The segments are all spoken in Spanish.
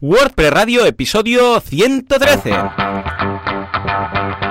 WordPress Radio, episodio 113.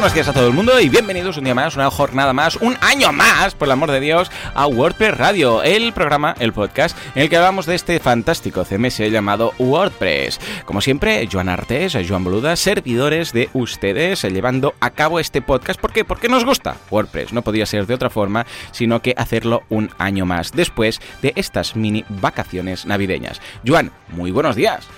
Buenos días a todo el mundo y bienvenidos un día más, una jornada más, un año más, por el amor de Dios, a WordPress Radio, el programa, el podcast, en el que hablamos de este fantástico CMS llamado WordPress. Como siempre, Joan Artes, Joan Boluda, servidores de ustedes, llevando a cabo este podcast. ¿Por qué? Porque nos gusta WordPress. No podía ser de otra forma, sino que hacerlo un año más, después de estas mini vacaciones navideñas. Joan, muy buenos días.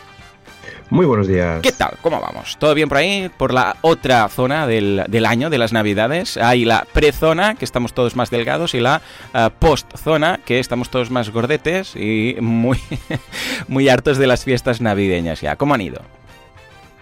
Muy buenos días. ¿Qué tal? ¿Cómo vamos? ¿Todo bien por ahí? Por la otra zona del, del año, de las navidades. Hay la pre-zona, que estamos todos más delgados, y la uh, post-zona, que estamos todos más gordetes y muy, muy hartos de las fiestas navideñas ya. ¿Cómo han ido?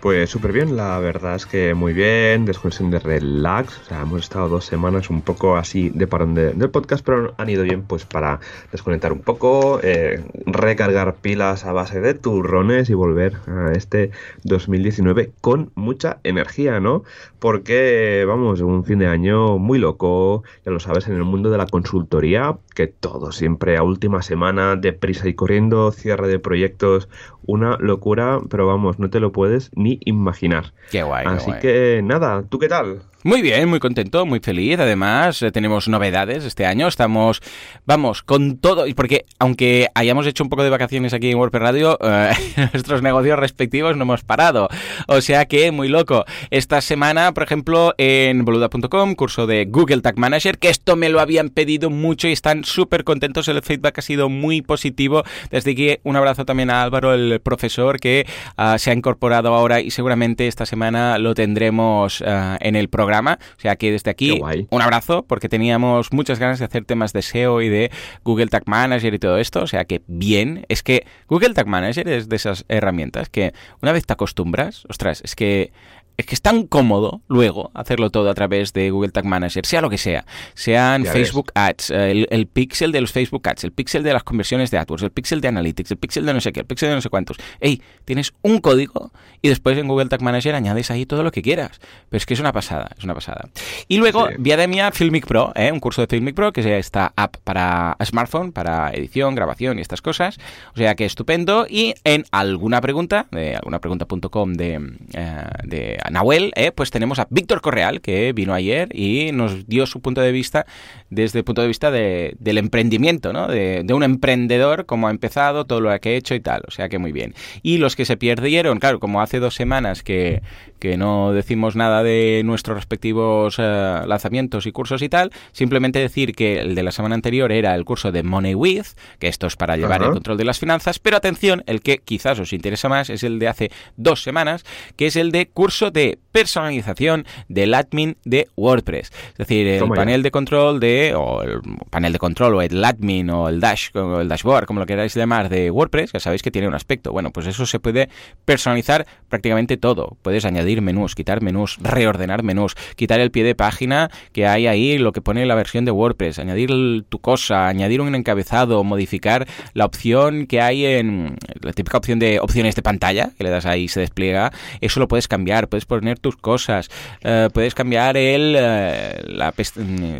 Pues súper bien, la verdad es que muy bien, desconexión de relax, o sea, hemos estado dos semanas un poco así de parón de, del podcast, pero han ido bien pues para desconectar un poco, eh, recargar pilas a base de turrones y volver a este 2019 con mucha energía, ¿no? Porque, vamos, un fin de año muy loco, ya lo sabes, en el mundo de la consultoría, que todo siempre a última semana, deprisa y corriendo, cierre de proyectos, una locura, pero vamos, no te lo puedes ni imaginar. Qué guay. Así qué guay. que nada, ¿tú qué tal? Muy bien, muy contento, muy feliz. Además, eh, tenemos novedades este año. Estamos, vamos, con todo. Y porque, aunque hayamos hecho un poco de vacaciones aquí en WordPress Radio, eh, nuestros negocios respectivos no hemos parado. O sea que, muy loco. Esta semana, por ejemplo, en boluda.com, curso de Google Tag Manager, que esto me lo habían pedido mucho y están súper contentos. El feedback ha sido muy positivo. Desde aquí, un abrazo también a Álvaro, el profesor, que uh, se ha incorporado ahora y seguramente esta semana lo tendremos uh, en el programa. O sea que desde aquí un abrazo porque teníamos muchas ganas de hacer temas de SEO y de Google Tag Manager y todo esto. O sea que bien, es que Google Tag Manager es de esas herramientas que una vez te acostumbras, ostras, es que es que es tan cómodo luego hacerlo todo a través de Google Tag Manager, sea lo que sea, sean ya Facebook ves. Ads, el, el, pixel de los Facebook Ads, el pixel de las conversiones de AdWords, el pixel de Analytics, el pixel de no sé qué, el pixel de no sé cuántos. Ey, tienes un código y después en Google Tag Manager añades ahí todo lo que quieras. Pero es que es una pasada, es una pasada. Y luego, sí. Viademia Filmic Pro, ¿eh? un curso de Filmic Pro, que es esta app para smartphone, para edición, grabación y estas cosas. O sea que estupendo. Y en alguna pregunta, de algunapregunta.com de, eh, de Nahuel, eh, pues tenemos a Víctor Correal, que vino ayer y nos dio su punto de vista desde el punto de vista de, del emprendimiento, ¿no? De, de, un emprendedor, cómo ha empezado, todo lo que ha hecho y tal. O sea que muy bien. Y los que se perdieron, claro, como hace dos semanas que, que no decimos nada de nuestros respectivos uh, lanzamientos y cursos y tal, simplemente decir que el de la semana anterior era el curso de Money With, que esto es para llevar uh -huh. el control de las finanzas, pero atención, el que quizás os interesa más es el de hace dos semanas, que es el de curso de personalización del admin de WordPress. Es decir, el Toma panel ya. de control de, o el panel de control, o el admin, o el dash, o el dashboard, como lo queráis llamar, de WordPress, ya sabéis que tiene un aspecto. Bueno, pues eso se puede personalizar prácticamente todo. Puedes añadir menús, quitar menús, reordenar menús, quitar el pie de página que hay ahí, lo que pone la versión de WordPress, añadir tu cosa, añadir un encabezado, modificar la opción que hay en la típica opción de opciones de pantalla, que le das ahí y se despliega. Eso lo puedes cambiar, puedes poner tus cosas, uh, puedes cambiar el, la,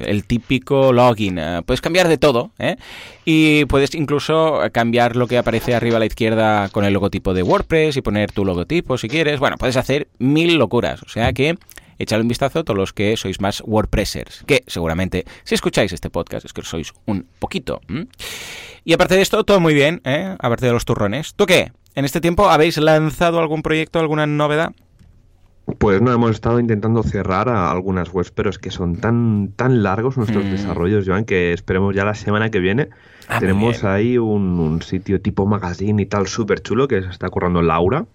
el típico login, uh, puedes cambiar de todo, ¿eh? Y puedes incluso cambiar lo que aparece arriba a la izquierda con el logotipo de WordPress y poner tu logotipo si quieres. Bueno, puedes hacer mil locuras, o sea que echadle un vistazo a todos los que sois más WordPressers, que seguramente si escucháis este podcast es que sois un poquito. Y aparte de esto, todo muy bien, ¿eh? aparte de los turrones. ¿Tú qué? ¿En este tiempo habéis lanzado algún proyecto, alguna novedad? Pues no, hemos estado intentando cerrar a algunas webs, pero es que son tan, tan largos nuestros mm. desarrollos, Joan, que esperemos ya la semana que viene. Ah, Tenemos ahí un, un, sitio tipo magazine y tal súper chulo que se está currando Laura.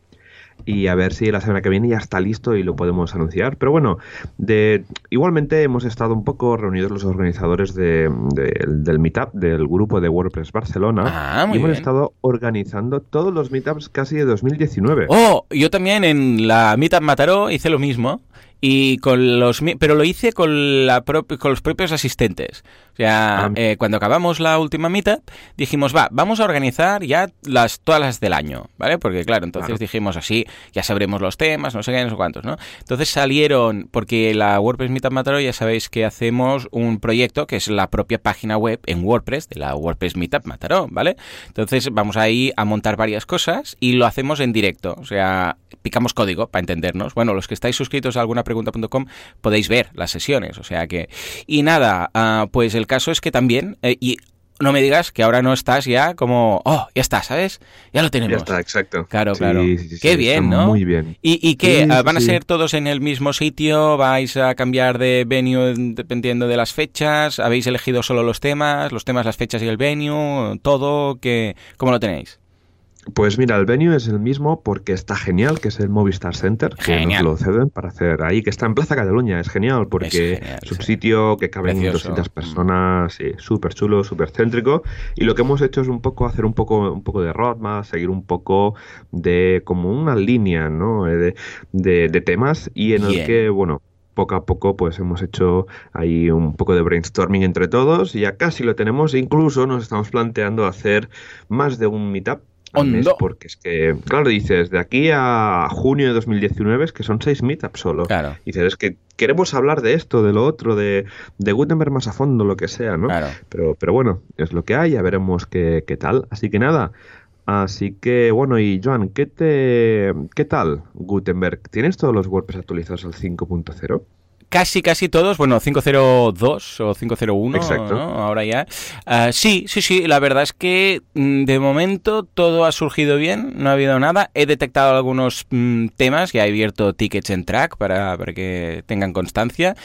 Y a ver si la semana que viene ya está listo y lo podemos anunciar. Pero bueno, de, igualmente hemos estado un poco reunidos los organizadores de, de, del meetup del grupo de WordPress Barcelona. Ah, y hemos bien. estado organizando todos los meetups casi de 2019. Oh, yo también en la Meetup Mataró hice lo mismo. Y con los pero lo hice con la con los propios asistentes. O sea, Ah. eh, cuando acabamos la última mitad, dijimos, va, vamos a organizar ya las todas las del año, ¿vale? Porque claro, entonces Claro. dijimos así, ya sabremos los temas, no sé qué, no sé cuántos, ¿no? Entonces salieron, porque la WordPress Meetup Mataró ya sabéis que hacemos un proyecto que es la propia página web en WordPress de la WordPress Meetup Mataró, ¿vale? Entonces vamos ahí a montar varias cosas y lo hacemos en directo, o sea, picamos código para entendernos. Bueno, los que estáis suscritos a algunapregunta.com podéis ver las sesiones, o sea que... Y nada, ah, pues el caso es que también... eh, y no me digas que ahora no estás ya como... Oh, ya está, ¿sabes? Ya lo tenemos. Ya está, exacto. Claro, Sí, claro. sí, sí, Qué bien, ¿no? Muy bien. ¿Y, y qué? Ah, ¿Van a ser todos en el mismo sitio? ¿Vais a cambiar de venue dependiendo de las fechas? ¿Habéis elegido solo los temas? ¿Los temas, las fechas y el venue? ¿Todo? ¿Qué, ¿Cómo lo tenéis? Pues mira, el venue es el mismo porque está genial, que es el Movistar Center, que Genial. nos lo ceden para hacer ahí, que está en Plaza Cataluña, es genial porque Es genial, es un sí. sitio que caben Precioso. 200 personas, sí, súper chulo, súper céntrico, y lo que hemos hecho es un poco hacer un poco, un poco de roadmap, seguir un poco de como una línea, ¿no? Eh, De, de- de temas y en Bien. el que, bueno, poco a poco pues hemos hecho ahí un poco de brainstorming entre todos y ya casi lo tenemos, incluso nos estamos planteando hacer más de un meetup al mes, Hondo. porque es que, claro, dices, de aquí a junio de 2019 es que son seis meetups solo. Claro, Dices, es que queremos hablar de esto, de lo otro, de, de Gutenberg más a fondo, lo que sea, ¿no? claro. Pero, pero bueno, es lo que hay, ya veremos qué, qué tal. Así que nada. Así que bueno, y Joan, ¿qué te qué tal Gutenberg? ¿Tienes todos los WordPress actualizados al 5.0? Casi, casi todos, bueno, 502 o 501, Exacto. ¿no? Ahora ya. Ah, sí, sí, sí, la verdad es que mm, de momento todo ha surgido bien, no ha habido nada. He detectado algunos mm, temas y he abierto tickets en track para, para que tengan constancia,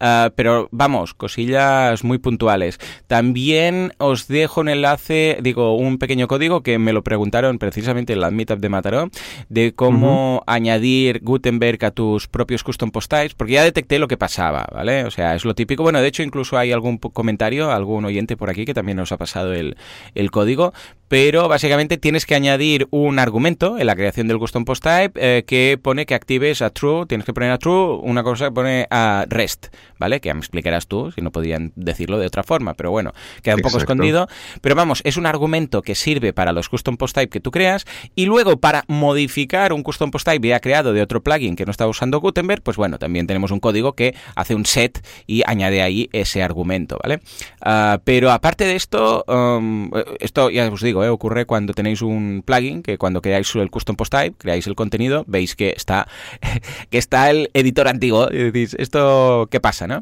Ah, pero vamos, cosillas muy puntuales. También os dejo un enlace, digo, un pequeño código que me lo preguntaron precisamente en la meetup de Mataró, de cómo añadir Gutenberg a tus propios custom post types, porque ya detecté lo que pasaba, ¿vale? O sea, es lo típico. Bueno, de hecho, incluso hay algún comentario, algún oyente por aquí que también nos ha pasado el código, pero básicamente tienes que añadir un argumento en la creación del custom post type eh, que pone que actives a true, tienes que poner a true, una cosa que pone a rest, ¿vale? Que ya me explicarás tú, si no podían decirlo de otra forma, pero bueno, queda un poco Exacto. escondido. Pero vamos, es un argumento que sirve para los custom post type que tú creas y luego para modificar un custom post type ya creado de otro plugin que no está usando Gutenberg, pues bueno, también tenemos un código que hace un set y añade ahí ese argumento, ¿vale? Ah, pero aparte de esto, um, esto ya os digo, ¿eh? ocurre cuando tenéis un plugin que cuando creáis el custom post type, creáis el contenido, veis que está que está el editor antiguo decís, ¿esto qué pasa, no?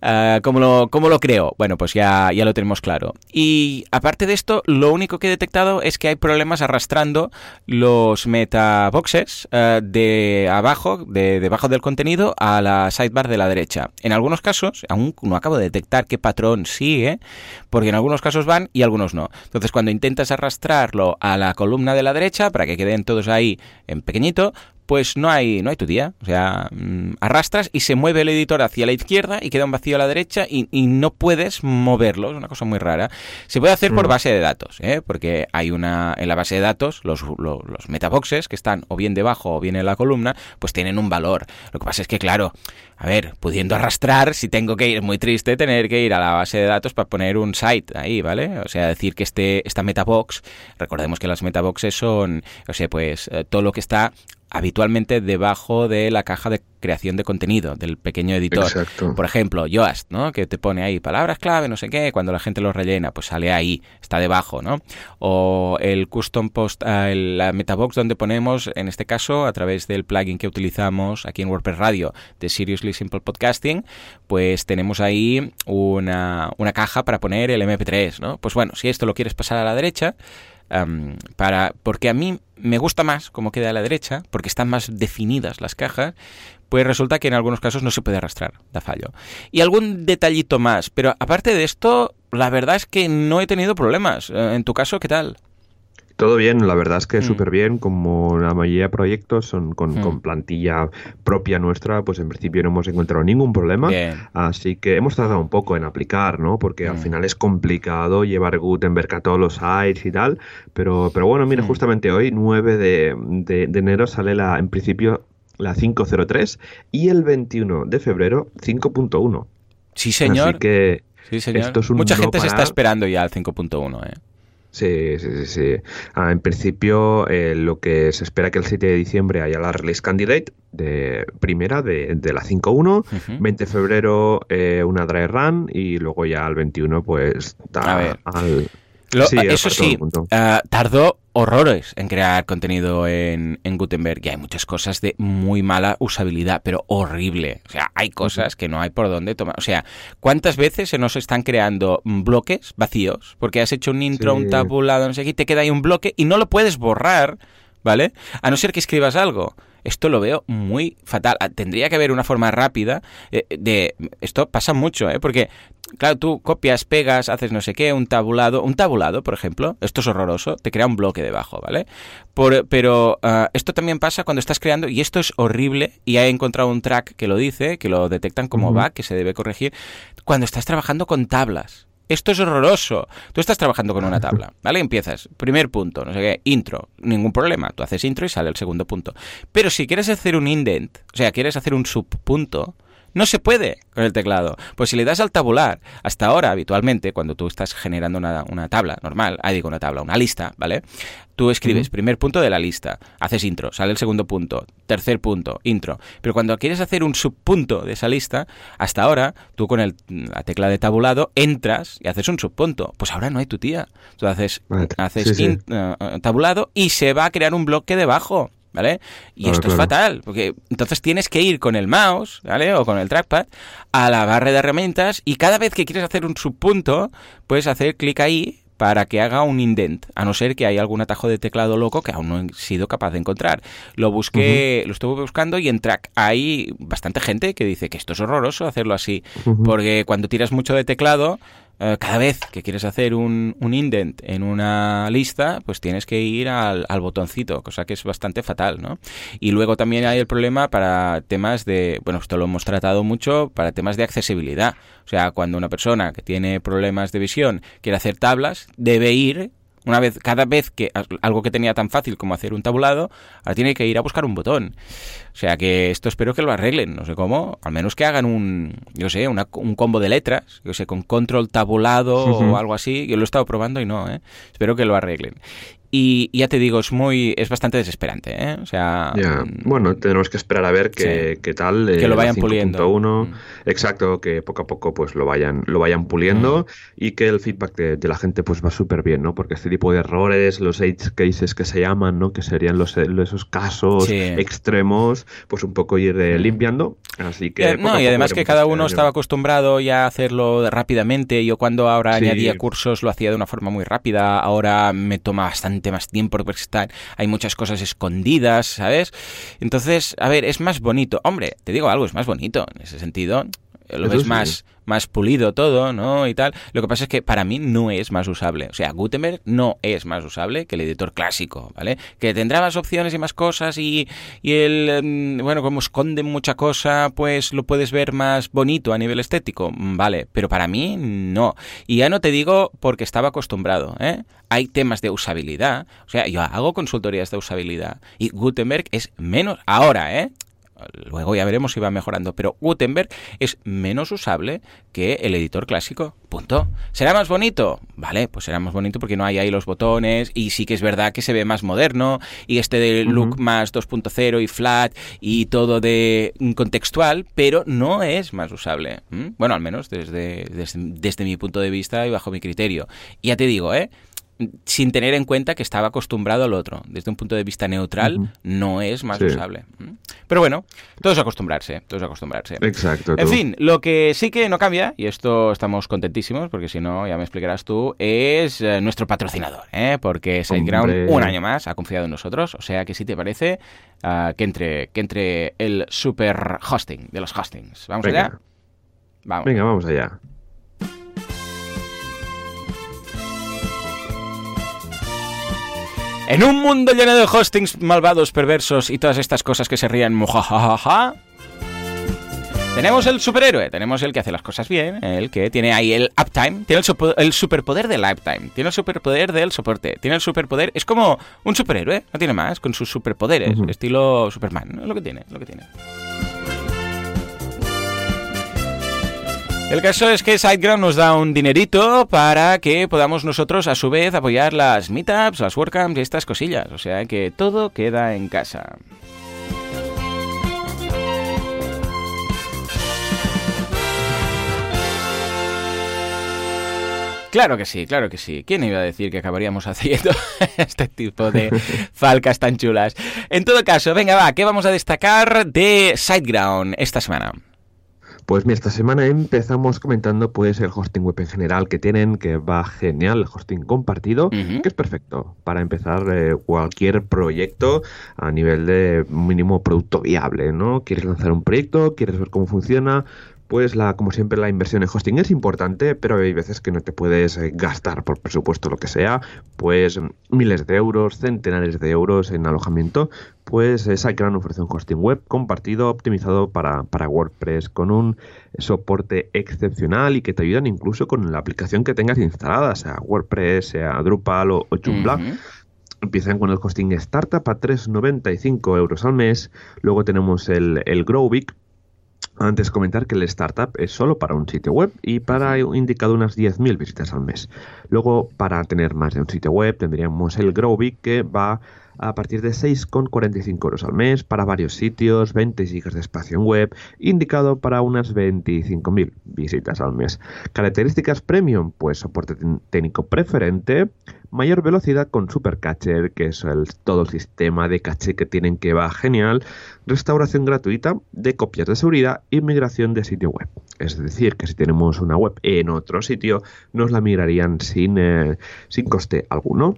Ah, ¿cómo, lo, ¿Cómo lo creo? Bueno, pues ya, ya lo tenemos claro. Y aparte de esto, lo único que he detectado es que hay problemas arrastrando los metaboxes eh, de abajo, de debajo del contenido, a la sidebar de la derecha. En algunos casos, aún no acabo de detectar qué patrón sigue, porque en algunos casos van y algunos no. Entonces, cuando intentas arrastrarlo a la columna de la derecha, para que queden todos ahí en pequeñito, pues no hay, no hay tu día. O sea, mm, arrastras y se mueve el editor hacia la izquierda y queda un vacío a la derecha y, y no puedes moverlo. Es una cosa muy rara. Se puede hacer por Mm. base de datos, ¿eh? porque hay una en la base de datos, los, lo- los metaboxes que están o bien debajo o bien en la columna, pues tienen un valor. Lo que pasa es que, claro, a ver, pudiendo arrastrar, si tengo que ir, es muy triste tener que ir a la base de datos para poner un site ahí, ¿vale? O sea, decir que este, esta metabox, recordemos que las metaboxes son, o sea, pues eh, todo lo que está habitualmente debajo de la caja de creación de contenido del pequeño editor. Exacto. Por ejemplo, Yoast, ¿no? Que te pone ahí palabras clave, no sé qué, cuando la gente lo rellena, pues sale ahí, está debajo, ¿no? O el custom post, el- la metabox donde ponemos, en este caso, a través del plugin que utilizamos aquí en WordPress Radio de Seriously Simple Podcasting, pues tenemos ahí una, una caja para poner el MP3, ¿no? Pues bueno, si esto lo quieres pasar a la derecha, para, porque a mí me gusta más cómo queda a la derecha, porque están más definidas las cajas, pues resulta que en algunos casos no se puede arrastrar, da fallo. Y algún detallito más, pero aparte de esto, la verdad es que no he tenido problemas. Eh, En tu caso, ¿qué tal? Todo bien, la verdad es que Mm. súper bien, como la mayoría de proyectos son con, Mm. con plantilla propia nuestra, pues en principio no hemos encontrado ningún problema. Bien. Así que hemos tardado un poco en aplicar, ¿no? Porque al Mm. final es complicado llevar Gutenberg a todos los sites y tal. Pero, pero bueno, mira, Mm. justamente hoy, 9 de, de- de enero, sale la, en principio la 503, y el 21 de febrero 5.1. Sí, señor. Así que Sí, señor. esto es un Mucha no gente se está parar. esperando ya al 5.1, ¿eh? Sí, sí, sí. sí. Ah, en principio, eh, lo que se espera que el 7 de diciembre haya la release candidate de primera de, de la 5.1, Ujú. 20 de febrero eh, una dry run y luego ya al 21 pues A ver. al... Lo- Sí, eso sí, ah, tardó horrores en crear contenido en, en Gutenberg y hay muchas cosas de muy mala usabilidad, pero horrible. O sea, hay cosas que no hay por dónde tomar. O sea, ¿cuántas veces se nos están creando bloques vacíos? Porque has hecho un intro, Sí. un tabulado, no sé qué, y te queda ahí un bloque y no lo puedes borrar, ¿vale? A no ser que escribas algo. Esto lo veo muy fatal. Ah, Tendría que haber una forma rápida eh, de... Esto pasa mucho, ¿eh? Porque, claro, tú copias, pegas, haces no sé qué, un tabulado... Un tabulado, por ejemplo, esto es horroroso, te crea un bloque debajo, ¿vale? Por- pero ah, esto también pasa cuando estás creando, y esto es horrible, y he encontrado un track que lo dice, que lo detectan como Ujú. bug, que se debe corregir, cuando estás trabajando con tablas. Esto es horroroso. Tú estás trabajando con una tabla, ¿vale? Empiezas, primer punto, no sé qué, intro, ningún problema. Tú haces intro y sale el segundo punto. Pero si quieres hacer un indent, o sea, quieres hacer un subpunto, no se puede con el teclado. Pues si le das al tabular, hasta ahora, habitualmente, cuando tú estás generando una, una tabla normal, ah, digo una tabla, una lista, ¿vale? Tú escribes primer punto de la lista, haces intro, sale el segundo punto, tercer punto, intro. Pero cuando quieres hacer un subpunto de esa lista, hasta ahora, tú con el- la tecla de tabulado entras y haces un subpunto. Pues ahora no hay tu tía. Tú haces, Vale, haces sí, sí. in- eh, eh, tabulado y se va a crear un bloque debajo. ¿Vale? Y Claro, esto es fatal, porque entonces tienes que ir con el mouse, ¿vale? O con el trackpad a la barra de herramientas y cada vez que quieres hacer un subpunto, puedes hacer clic ahí para que haga un indent, a no ser que haya algún atajo de teclado loco que aún no he sido capaz de encontrar. Lo busqué, lo estuve buscando y en track hay bastante gente que dice que esto es horroroso hacerlo así, porque cuando tiras mucho de teclado, eh, cada vez que quieres hacer un, un indent en una lista, pues tienes que ir al, al botoncito, cosa que es bastante fatal, ¿no? Y luego también hay el problema para temas de, bueno, esto lo hemos tratado mucho, para temas de accesibilidad. O sea, cuando una persona que tiene problemas de visión quiere hacer tablas, debe ir una vez, cada vez que algo que tenía tan fácil como hacer un tabulado, ahora tiene que ir a buscar un botón. O sea que esto espero que lo arreglen, no sé cómo, al menos que hagan un, yo sé, una- un combo de letras, yo sé, con control tabulado o algo así. Yo lo he estado probando y no, ¿eh? Espero que lo arreglen. Y, y ya te digo, es muy, es bastante desesperante, ¿eh? O sea, mm, bueno, tenemos que esperar a ver qué, Sí. qué tal. Que eh, lo vayan puliendo. 5.1. Mm. Exacto, que poco a poco pues lo vayan, lo vayan puliendo y que el feedback de, de la gente pues va súper bien, ¿no? Porque este tipo de errores, los edge cases que se llaman, ¿no? Que serían los, esos casos Sí. extremos, pues un poco ir eh, limpiando. Así que... Eh, no, y además que cada este uno estaba acostumbrado ya a hacerlo rápidamente. Yo cuando ahora Sí. añadía cursos lo hacía de una forma muy rápida. Ahora me toma bastante más tiempo porque están, hay muchas cosas escondidas, ¿sabes? Entonces, a ver, es más bonito. Hombre, te digo algo, es más bonito en ese sentido. Eh, Lo Eso ves sí. más, más pulido todo, ¿no? Y tal. Lo que pasa es que para mí no es más usable. O sea, Gutenberg no es más usable que el editor clásico, ¿vale? Que tendrá más opciones y más cosas y, y el, mm, bueno, como esconde mucha cosa, pues lo puedes ver más bonito a nivel estético, Mm, vale. Pero para mí no. Y ya no te digo porque estaba acostumbrado, ¿eh? Hay temas de usabilidad. O sea, yo hago consultorías de usabilidad y Gutenberg es menos... Ahora, ¿eh? Luego ya veremos si va mejorando, pero Gutenberg es menos usable que el editor clásico. Punto. ¿Será más bonito? Vale, pues será más bonito porque no hay ahí los botones y sí que es verdad que se ve más moderno y este de look más 2.0 y flat y todo de contextual, pero no es más usable. Bueno, al menos desde, desde, desde mi punto de vista y bajo mi criterio. Y ya te digo, ¿eh? Sin tener en cuenta que estaba acostumbrado al otro. Desde un punto de vista neutral, no es más Sí. usable. Pero bueno, todo es acostumbrarse, todo es acostumbrarse. Exacto. En tú. fin, lo que sí que no cambia, y esto estamos contentísimos, porque si no, ya me explicarás tú, es eh, nuestro patrocinador, ¿eh? porque SiteGround un año más ha confiado en nosotros, o sea que si te parece, ah, que, entre, que entre el super hosting de los hostings. ¿Vamos Venga. allá? Vamos. Venga, vamos allá. En un mundo lleno de hostings malvados, perversos y todas estas cosas que se rían, mujajajaja, Tenemos el superhéroe, tenemos el que hace las cosas bien, el que tiene ahí el uptime, tiene el, superpoder del uptime, tiene el superpoder del soporte, tiene el superpoder, es como un superhéroe, no tiene más, con sus superpoderes, estilo Superman, es lo que tiene, es lo que tiene. El caso es que SiteGround nos da un dinerito para que podamos nosotros a su vez apoyar las meetups, las WordCamps y estas cosillas. O sea que todo queda en casa. Claro que sí, claro que sí. ¿Quién iba a decir que acabaríamos haciendo este tipo de falcas tan chulas? En todo caso, venga, va, ¿qué vamos a destacar de SiteGround esta semana? Pues mira, esta semana empezamos comentando pues el hosting web en general que tienen, que va genial, el hosting compartido, que es perfecto para empezar eh, cualquier proyecto a nivel de mínimo producto viable, ¿no? Quieres lanzar un proyecto, quieres ver cómo funciona, pues la, como siempre la inversión en hosting es importante, pero hay veces que no te puedes eh, gastar por presupuesto lo que sea, pues miles de euros, centenares de euros en alojamiento, pues SiteGround ofrece un hosting web compartido, optimizado para, para, WordPress, con un soporte excepcional y que te ayudan incluso con la aplicación que tengas instalada, sea WordPress, sea Drupal o, Joomla. Empiezan con el hosting startup a 3,95 euros al mes. Luego tenemos el, el Growbig, antes comentar que el startup es solo para un sitio web y para indicado unas 10.000 visitas al mes. Luego, para tener más de un sitio web, tendríamos el Growbig que va a partir de 6,45 euros al mes para varios sitios, 20 gigas de espacio en web, indicado para unas 25.000 visitas al mes. Características premium, pues soporte técnico preferente, mayor velocidad con Super Cacher, que es el, todo el sistema de caché que tienen que va genial, restauración gratuita de copias de seguridad y migración de sitio web. Es decir, que si tenemos una web en otro sitio, nos la migrarían sin, eh, sin coste alguno.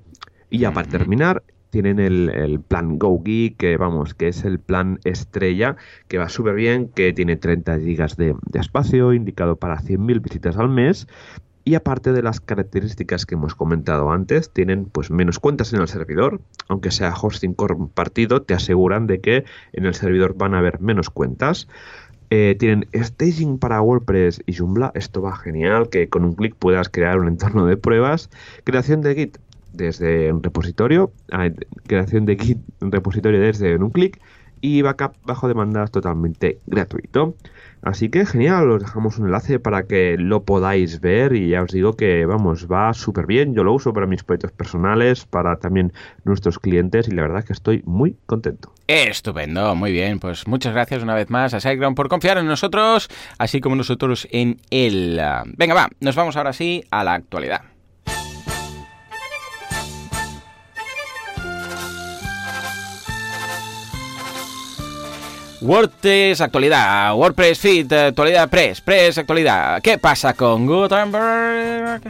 Y ya para terminar, tienen el, plan Go Geek, que vamos, que es el plan estrella, que va súper bien, que tiene 30 gigas de, espacio, indicado para 100.000 visitas al mes, y aparte de las características que hemos comentado antes, tienen pues menos cuentas en el servidor, aunque sea hosting compartido, te aseguran de que en el servidor van a haber menos cuentas. Eh, tienen staging para WordPress y Joomla, esto va genial, que con un clic puedas crear un entorno de pruebas, creación de Git desde un repositorio, creación de Git un repositorio desde un clic y backup bajo demanda totalmente gratuito. Así que genial, os dejamos un enlace para que lo podáis ver y ya os digo que vamos, va súper bien, yo lo uso para mis proyectos personales, para también nuestros clientes y la verdad es que estoy muy contento. Estupendo, muy bien, pues muchas gracias una vez más a SiteGround por confiar en nosotros, así como nosotros en él. Venga, va, nos vamos ahora sí a la actualidad. WordPress actualidad, WordPress Feed actualidad, Press, Press actualidad. ¿Qué pasa con Gutenberg?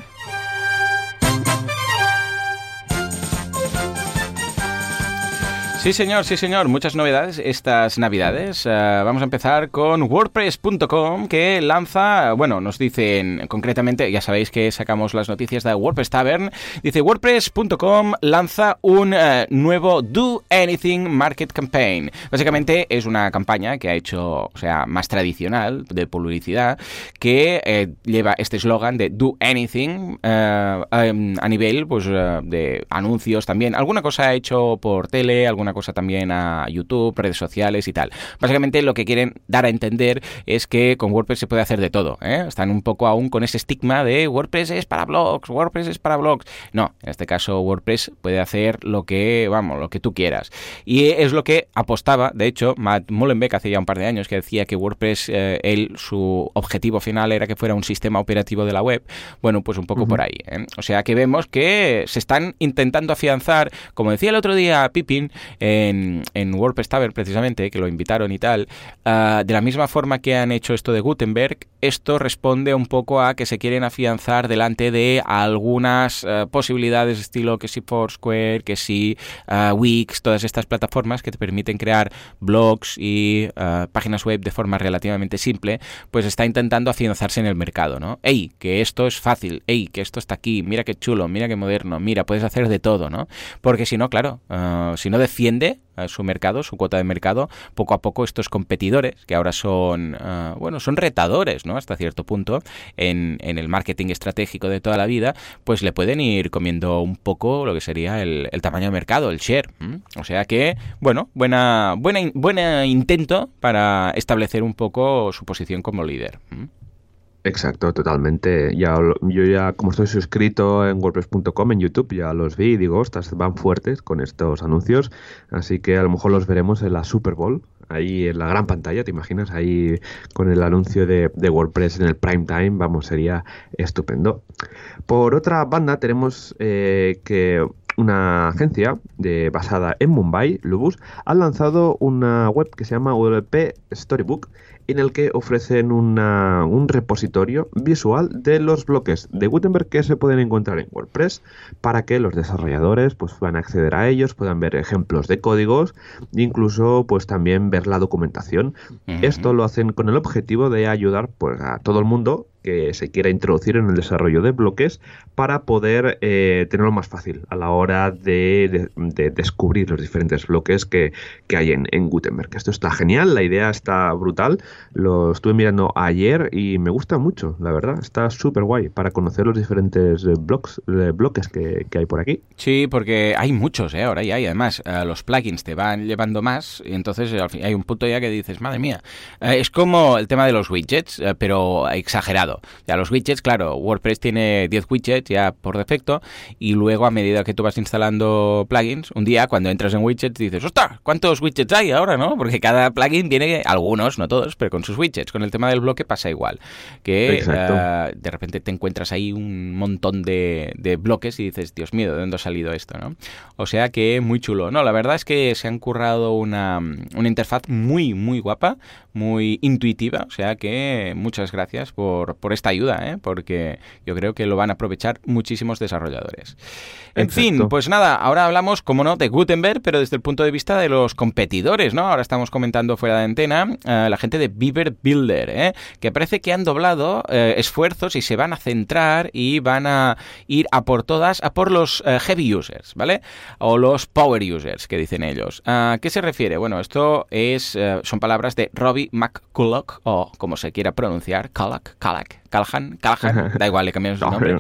Sí, señor, sí, señor. Muchas novedades estas navidades. Eh, vamos a empezar con WordPress.com que lanza, bueno, nos dicen concretamente, ya sabéis que sacamos las noticias de WordPress Tavern. Dice WordPress.com lanza un eh, nuevo Do Anything Market Campaign. Básicamente es una campaña que ha hecho, o sea, más tradicional de publicidad que eh, lleva este eslogan de Do Anything a nivel pues, de anuncios también. Alguna cosa ha hecho por tele, alguna cosa también a YouTube, redes sociales y tal. Básicamente lo que quieren dar a entender es que con WordPress se puede hacer de todo. ¿eh? Están un poco aún con ese estigma de WordPress es para blogs, WordPress es para blogs. No, en este caso WordPress puede hacer lo que, vamos, lo que tú quieras. Y es lo que apostaba, de hecho, Matt Mullenbeck hace ya un par de años que decía que WordPress, eh, él, su objetivo final era que fuera un sistema operativo de la web. Bueno, pues un poco por ahí. ¿eh? O sea que vemos que se están intentando afianzar, como decía el otro día Pippin, en, en WordPress precisamente, que lo invitaron y tal, ah, de la misma forma que han hecho esto de Gutenberg, esto responde un poco a que se quieren afianzar delante de algunas uh, posibilidades estilo que si Foursquare, que si uh, Wix, todas estas plataformas que te permiten crear blogs y uh, páginas web de forma relativamente simple, pues está intentando afianzarse en el mercado, ¿no? ¡Ey! Que esto es fácil, ¡ey! Que esto está aquí, mira qué chulo, mira qué moderno, mira, puedes hacer de todo, ¿no? Porque si no, claro, si no defiende su mercado, su cuota de mercado, poco a poco estos competidores, que ahora son, bueno, son retadores, ¿no? Hasta cierto punto, en, el marketing estratégico de toda la vida, pues le pueden ir comiendo un poco lo que sería el, tamaño de mercado, el share. O sea que, bueno, buena, buena, buena intento para establecer un poco su posición como líder. Exacto, totalmente. Ya, yo ya, como estoy suscrito en WordPress.com, en YouTube, ya los vi y digo, ostras, van fuertes con estos anuncios, así que a lo mejor los veremos en la Super Bowl, ahí en la gran pantalla, ¿te imaginas? Ahí con el anuncio de, WordPress en el prime time, vamos, sería estupendo. Por otra banda, tenemos eh, que una agencia de, basada en Mumbai, Lubus, ha lanzado una web que se llama WP Storybook en el que ofrecen una, un repositorio visual de los bloques de Gutenberg que se pueden encontrar en WordPress para que los desarrolladores pues, puedan acceder a ellos, puedan ver ejemplos de códigos e incluso pues también ver la documentación. Uh -huh. Esto lo hacen con el objetivo de ayudar pues, a todo el mundo que se quiera introducir en el desarrollo de bloques para poder eh, tenerlo más fácil a la hora de, de, de descubrir los diferentes bloques que, que hay en, en, Gutenberg. Esto está genial, la idea está brutal, lo estuve mirando ayer y me gusta mucho, la verdad, está súper guay para conocer los diferentes blogs, bloques que, que, hay por aquí. Sí, porque hay muchos, ¿eh? ahora ya hay, además los plugins te van llevando más y entonces al fin, hay un punto ya que dices, madre mía, es como el tema de los widgets, pero exagerado. Ya los widgets, claro, WordPress tiene 10 widgets ya por defecto y luego a medida que tú vas instalando plugins, un día cuando entras en widgets dices, ¡ostras! ¿Cuántos widgets hay ahora, no? Porque cada plugin viene, algunos, no todos, pero con sus widgets. Con el tema del bloque pasa igual. Que uh, de repente te encuentras ahí un montón de, de, bloques y dices, Dios mío, ¿de dónde ha salido esto, no? O sea que muy chulo. No, la verdad es que se han currado una, una interfaz muy, muy guapa, muy intuitiva. O sea que muchas gracias por por esta ayuda, ¿eh? porque yo creo que lo van a aprovechar muchísimos desarrolladores. En Exacto. fin, pues nada, ahora hablamos, como no, de Gutenberg, pero desde el punto de vista de los competidores, ¿no? Ahora estamos comentando fuera de antena uh, la gente de Beaver Builder, ¿eh? que parece que han doblado uh, esfuerzos y se van a centrar y van a ir a por todas, a por los uh, heavy users, ¿vale? O los power users, que dicen ellos. ¿A qué se refiere? Bueno, esto es, son palabras de Robbie McCulloch, o como se quiera pronunciar, Culloch, Culloch, Callahan, Callahan, da igual, le cambiamos su nombre.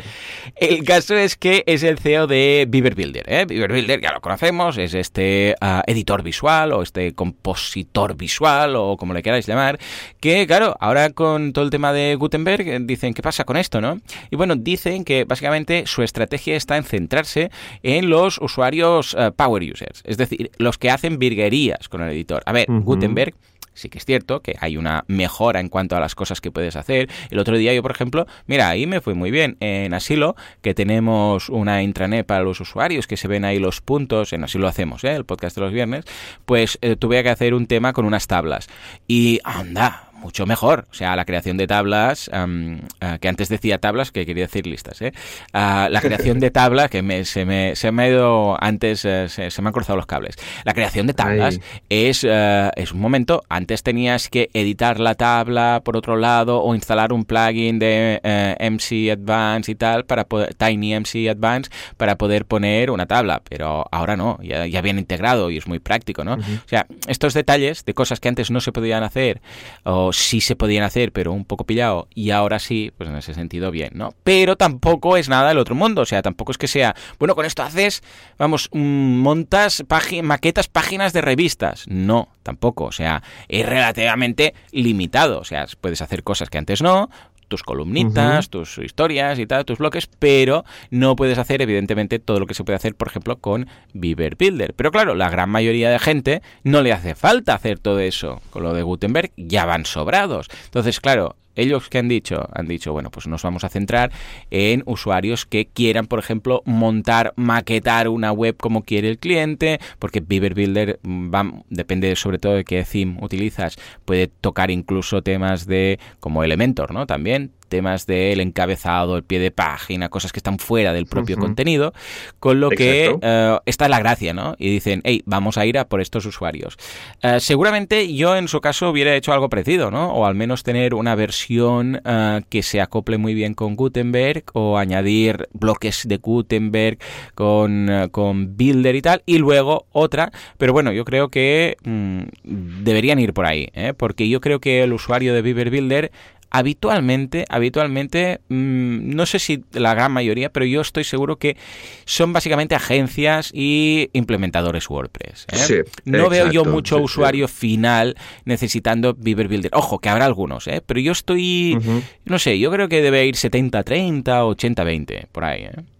El caso es que es el CEO de Beaver Builder. ¿eh? Beaver Builder ya lo conocemos, es este uh, editor visual o este compositor visual o como le queráis llamar, que claro, ahora con todo el tema de Gutenberg dicen, ¿qué pasa con esto, no? Y bueno, dicen que básicamente su estrategia está en centrarse en los usuarios uh, power users, es decir, los que hacen virguerías con el editor. A ver, uh -huh. Gutenberg sí que es cierto que hay una mejora en cuanto a las cosas que puedes hacer. El otro día yo, por ejemplo, mira, ahí me fue muy bien. En Asilo, que tenemos una intranet para los usuarios, que se ven ahí los puntos, en Asilo hacemos, ¿eh? el podcast de los viernes, pues eh, tuve que hacer un tema con unas tablas. Y anda, mucho mejor. O sea, la creación de tablas, um, uh, que antes decía tablas, que quería decir listas, ¿eh? Uh, la creación de tablas, que me, se, me, se, me, ha ido antes, uh, se, se, me han cruzado los cables. La creación de tablas es, es un momento, antes tenías que editar la tabla por otro lado o instalar un plugin de MC Advance y tal, para poder, Tiny MC Advance, para poder poner una tabla, pero ahora no, ya, ya viene integrado y es muy práctico, ¿no? -huh. O sea, estos detalles de cosas que antes no se podían hacer o sí se podían hacer, pero un poco pillado, y ahora sí, pues en ese sentido bien, ¿no? Pero tampoco es nada del otro mundo, o sea, tampoco es que sea, bueno, con esto haces, vamos, montas págin maquetas, páginas de revistas. No, tampoco, o sea, es relativamente limitado, o sea, puedes hacer cosas que antes no, tus columnitas, uh -huh. tus historias y tal, tus bloques, pero no puedes hacer, evidentemente, todo lo que se puede hacer, por ejemplo, con Beaver Builder. Pero claro, la gran mayoría de gente no le hace falta hacer todo eso. Con lo de Gutenberg ya van sobrados. Entonces, claro, ellos que han dicho, han dicho, bueno, pues nos vamos a centrar en usuarios que quieran, por ejemplo, montar, maquetar una web como quiere el cliente, porque Beaver Builder mm, va, depende sobre todo de qué theme utilizas, puede tocar incluso temas de como Elementor, ¿no? También temas del encabezado, el pie de página, cosas que están fuera del propio contenido, con lo que eh, esta es la gracia, ¿no? Y dicen, hey, vamos a ir a por estos usuarios. Eh, seguramente yo en su caso hubiera hecho algo parecido, ¿no? O al menos tener una versión eh, que se acople muy bien con Gutenberg o añadir bloques de Gutenberg con, con Builder y tal, y luego otra, pero bueno, yo creo que mm, deberían ir por ahí, ¿eh? porque yo creo que el usuario de Beaver Builder habitualmente, habitualmente, mm, no sé si la gran mayoría, pero yo estoy seguro que son básicamente agencias y implementadores WordPress. ¿eh? no veo yo mucho usuario final necesitando Beaver Builder. Ojo, que habrá algunos, ¿eh? pero yo estoy, no sé, yo creo que debe ir 70-30, 80-20, por ahí. ¿eh?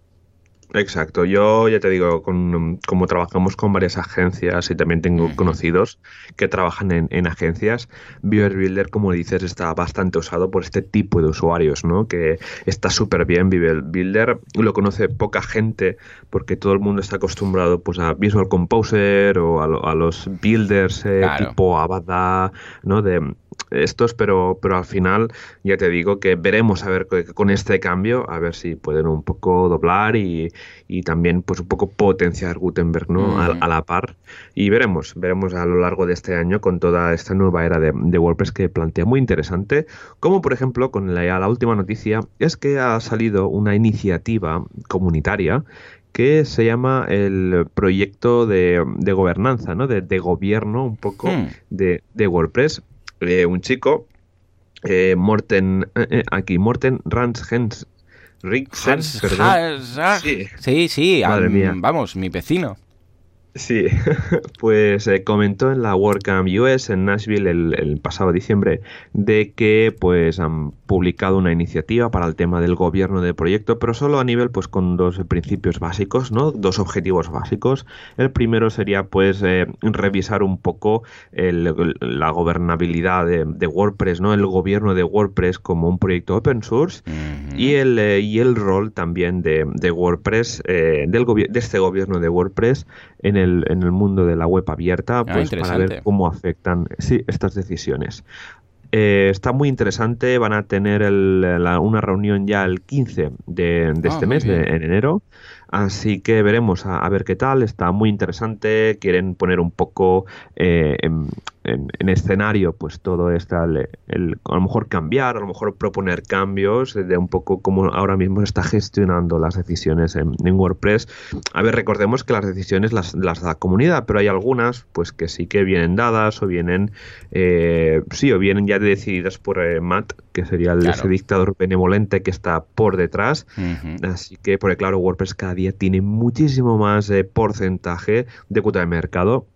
Exacto, yo ya te digo, como trabajamos con varias agencias y también tengo conocidos que trabajan en, agencias, Beaver Builder, como dices, está bastante usado por este tipo de usuarios, ¿no? Que está súper bien Beaver Builder, lo conoce poca gente porque todo el mundo está acostumbrado pues a Visual Composer o a, los builders eh, tipo Avada, ¿no? De, estos, pero, pero al final ya te digo que veremos a ver con este cambio, a ver si pueden un poco doblar y, y también pues un poco potenciar Gutenberg ¿no? A, la par. Y veremos, veremos a lo largo de este año con toda esta nueva era de, WordPress que plantea muy interesante, como por ejemplo con la, la última noticia es que ha salido una iniciativa comunitaria que se llama el proyecto de, gobernanza, ¿no? De, gobierno un poco hmm. de, de, WordPress. Eh, un chico, eh, Morten, eh, aquí, Morten Ranshens Riksen, sí, sí, sí vamos, mi vecino. Sí, pues eh, comentó en la WordCamp US en Nashville el, pasado diciembre de que pues han publicado una iniciativa para el tema del gobierno del proyecto, pero solo a nivel pues con dos principios básicos, ¿no? Dos objetivos básicos. El primero sería pues eh, revisar un poco la gobernabilidad de, WordPress, ¿no? El gobierno de WordPress como un proyecto open source y el eh, y el rol también de, WordPress del de este gobierno de WordPress en el, en el mundo de la web abierta, ah, pues para ver cómo afectan sí, estas decisiones. Eh, está muy interesante, van a tener una reunión ya el 15 de, de ah, este mes, de, en enero, Así que veremos a, ver qué tal. Está muy interesante. Quieren poner un poco eh, en, escenario, pues todo esto, el, a lo mejor cambiar, a lo mejor proponer cambios de un poco cómo ahora mismo se está gestionando las decisiones en, WordPress. A ver, recordemos que las decisiones las, las, da la comunidad, pero hay algunas, pues que sí que vienen dadas o vienen, eh, sí, o vienen ya decididas por eh, Matt, que sería el, ese dictador benevolente que está por detrás. Así que, porque claro, WordPress cada día tiene muchísimo más eh, porcentaje de cuota de mercado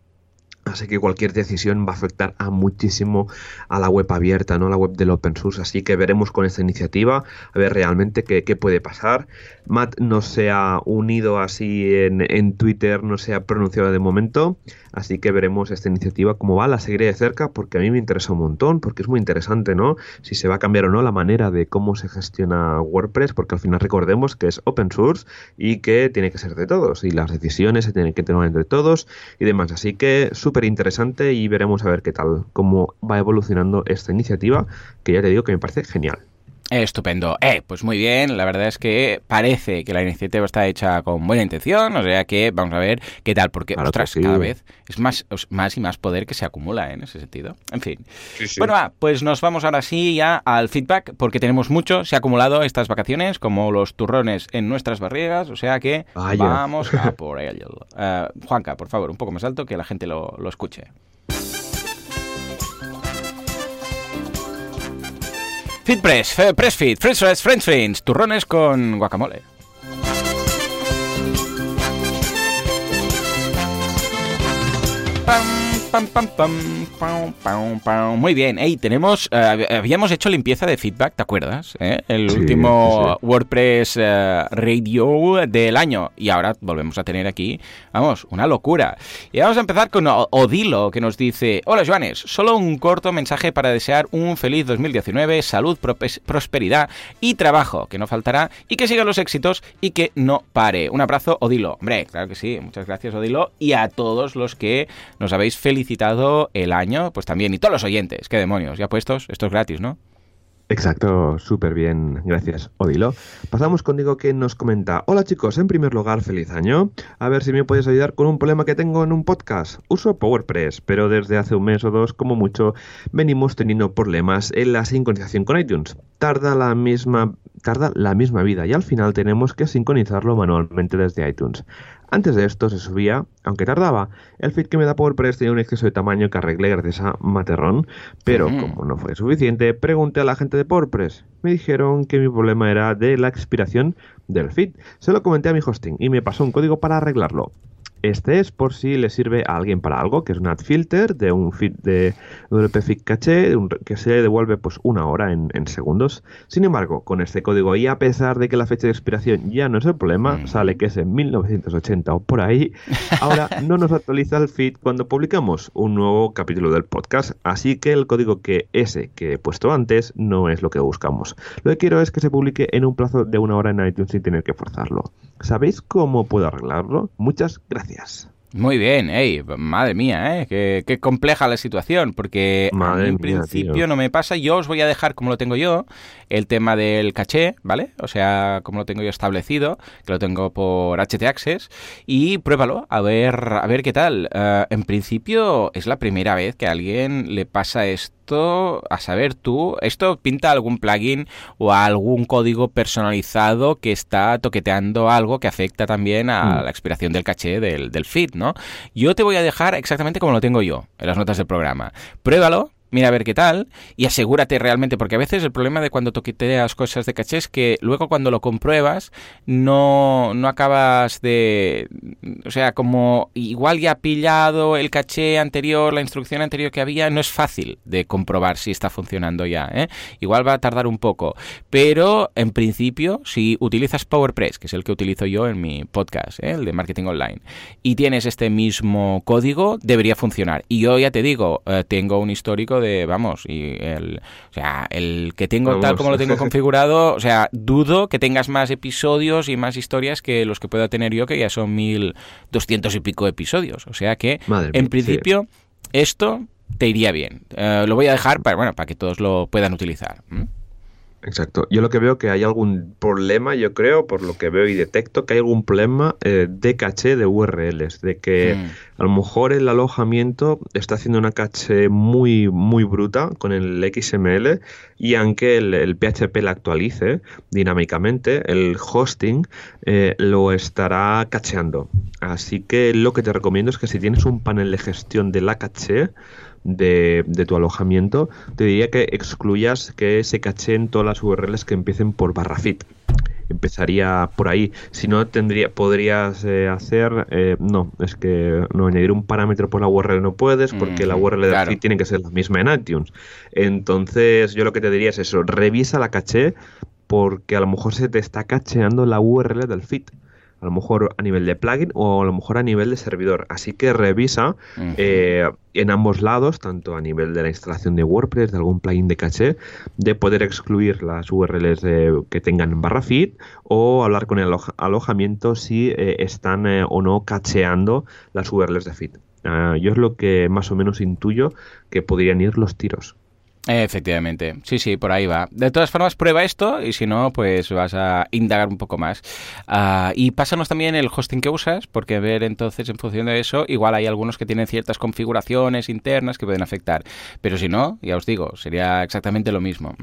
Así que cualquier decisión va a afectar a muchísimo a la web abierta, ¿no? A la web del open source. Así que veremos con esta iniciativa a ver realmente qué, puede pasar. Matt no se ha unido así en, en, Twitter, no se ha pronunciado de momento. Así que veremos esta iniciativa cómo va. La seguiré de cerca porque a mí me interesa un montón, porque es muy interesante, ¿no? Si se va a cambiar o no la manera de cómo se gestiona WordPress, porque al final recordemos que es open source y que tiene que ser de todos. Y las decisiones se tienen que tener entre todos y demás. Así que súper interesante y veremos a ver qué tal, cómo va evolucionando esta iniciativa, que ya te digo que me parece genial. Estupendo. Eh, pues muy bien, la verdad es que parece que la iniciativa está hecha con buena intención, o sea que vamos a ver qué tal, porque otras cada vez es más, más y más poder que se acumula ¿eh? en ese sentido. En fin. Bueno, va, pues nos vamos ahora sí ya al feedback, porque tenemos mucho, se ha acumulado estas vacaciones, como los turrones en nuestras barrigas, o sea que vamos a por ello. Uh, Juanca, por favor, un poco más alto que la gente lo, lo escuche. Fitpress, Press Fit, French Fries, French Friends, turrones con guacamole. Muy bien, hey, tenemos, eh, habíamos hecho limpieza de feedback, ¿te acuerdas? ¿Eh? El último WordPress eh, Radio del año y ahora volvemos a tener aquí, vamos, una locura. Y vamos a empezar con Odilo que nos dice, hola Joanes, solo un corto mensaje para desear un feliz 2019, salud, prosperidad y trabajo, que no faltará y que sigan los éxitos y que no pare. Un abrazo, Odilo. Hombre, claro que sí, muchas gracias Odilo y a todos los que nos habéis felicitado el año, pues también, y todos los oyentes, qué demonios, ya puestos, esto es gratis, ¿no? Exacto, súper bien, gracias Odilo. Pasamos contigo que nos comenta, hola chicos, en primer lugar, feliz año. A ver si me puedes ayudar con un problema que tengo en un podcast. Uso PowerPress, pero desde hace un mes o dos, como mucho, venimos teniendo problemas en la sincronización con iTunes. Tarda la misma, tarda la misma vida y al final tenemos que sincronizarlo manualmente desde iTunes. Antes de esto se subía, aunque tardaba, el feed que me da PowerPress tenía un exceso de tamaño que arreglé gracias a Materrón, pero como no fue suficiente, pregunté a la gente de PowerPress. Me dijeron que mi problema era de la expiración del feed. Se lo comenté a mi hosting y me pasó un código para arreglarlo. Este es por si le sirve a alguien para algo, que es un add filter de un feed de WP caché que se devuelve pues una hora en, segundos. Sin embargo, con este código y a pesar de que la fecha de expiración ya no es el problema, mm. sale que es en 1980 o por ahí, ahora no nos actualiza el feed cuando publicamos un nuevo capítulo del podcast, así que el código que ese que he puesto antes no es lo que buscamos. Lo que quiero es que se publique en un plazo de una hora en iTunes sin tener que forzarlo. ¿Sabéis cómo puedo arreglarlo? Muchas gracias. Muy bien, hey, madre mía, ¿eh? Qué, compleja la situación, porque en principio no me pasa. Yo os voy a dejar como lo tengo yo, el tema del caché, ¿vale? O sea, como lo tengo yo establecido, que lo tengo por HT Access, y pruébalo, a ver, a ver qué tal. Eh, en principio es la primera vez que a alguien le pasa esto a saber tú, ¿esto pinta algún plugin o algún código personalizado que está toqueteando algo que afecta también a mm. la expiración del caché del, del feed, ¿no? Yo te voy a dejar exactamente como lo tengo yo en las notas del programa. Pruébalo, mira a ver qué tal y asegúrate realmente, porque a veces el problema de cuando toqueteas cosas de caché es que luego cuando lo compruebas no, no acabas de... O sea, como igual ya ha pillado el caché anterior, la instrucción anterior que había, no es fácil de comprobar si está funcionando ya. ¿eh? Igual va a tardar un poco, pero en principio, si utilizas PowerPress, que es el que utilizo yo en mi podcast, ¿eh? el de marketing online, y tienes este mismo código, debería funcionar. Y yo ya te digo, eh, tengo un histórico de, vamos, y el, o sea, el que tengo tal como lo tengo configurado, o sea, dudo que tengas más episodios y más historias que los que pueda tener yo, que ya son mil doscientos y pico episodios. O sea que, en principio, esto te iría bien. Eh, lo voy a dejar para, bueno, para que todos lo puedan utilizar. Exacto. Yo lo que veo que hay algún problema, yo creo, por lo que veo y detecto, que hay algún problema eh, de caché de URLs, de que hmm. a lo mejor el alojamiento está haciendo una caché muy, muy bruta con el XML y aunque el, PHP la actualice dinámicamente, el hosting eh, lo estará cacheando. Así que lo que te recomiendo es que si tienes un panel de gestión de la caché, de, tu alojamiento, te diría que excluyas que se cachen todas las URLs que empiecen por barra fit empezaría por ahí. Si no, tendría, podrías eh, hacer, eh, no, es que no añadir un parámetro por la URL no puedes porque la URL de feed tiene que ser la misma en iTunes. Entonces, yo lo que te diría es eso, revisa la caché porque a lo mejor se te está cacheando la URL del feed a lo mejor a nivel de plugin o a lo mejor a nivel de servidor. Así que revisa eh, en ambos lados, tanto a nivel de la instalación de WordPress, de algún plugin de caché, de poder excluir las URLs que tengan barra feed o hablar con el alojamiento si eh, están eh, o no cacheando las URLs de feed. Ah, yo es lo que más o menos intuyo que podrían ir los tiros. Efectivamente, sí, sí, por ahí va. De todas formas, prueba esto y si no, pues vas a indagar un poco más. Ah, y pásanos también el hosting que usas, porque ver entonces en función de eso, igual hay algunos que tienen ciertas configuraciones internas que pueden afectar. Pero si no, ya os digo, sería exactamente lo mismo.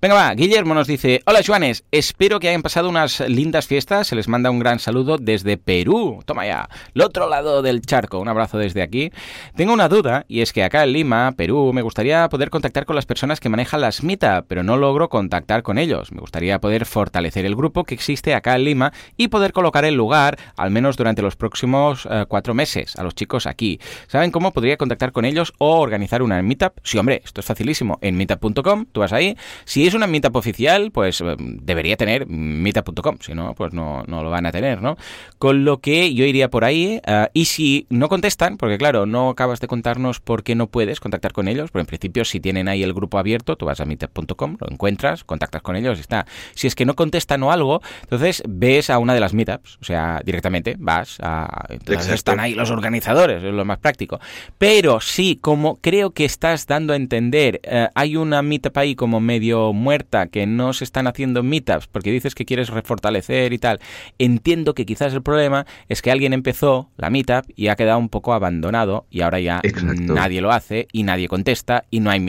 Venga, va, Guillermo nos dice, hola Juanes, espero que hayan pasado unas lindas fiestas, se les manda un gran saludo desde Perú, toma ya, el otro lado del charco, un abrazo desde aquí. Tengo una duda y es que acá en Lima, Perú, me gustaría poder contactar con las personas que manejan las Meetup, pero no logro contactar con ellos. Me gustaría poder fortalecer el grupo que existe acá en Lima y poder colocar el lugar, al menos durante los próximos eh, cuatro meses, a los chicos aquí. ¿Saben cómo podría contactar con ellos o organizar una Meetup? Sí, hombre, esto es facilísimo. En meetup.com, tú vas ahí. Si es una Meetup oficial, pues eh, debería tener meetup.com. Si no, pues no, no, lo van a tener, ¿no? Con lo que yo iría por ahí. Eh, y si no contestan, porque claro, no acabas de contarnos por qué no puedes contactar con ellos, pero en principio si tienen ahí el grupo abierto, tú vas a meetup.com, lo encuentras, contactas con ellos está. Si es que no contestan o algo, entonces ves a una de las meetups, o sea, directamente vas a... Entonces están ahí los organizadores, es lo más práctico. Pero sí, como creo que estás dando a entender, eh, hay una meetup ahí como medio muerta, que no se están haciendo meetups, porque dices que quieres refortalecer y tal. Entiendo que quizás el problema es que alguien empezó la meetup y ha quedado un poco abandonado y ahora ya nadie lo hace y nadie contesta y no hay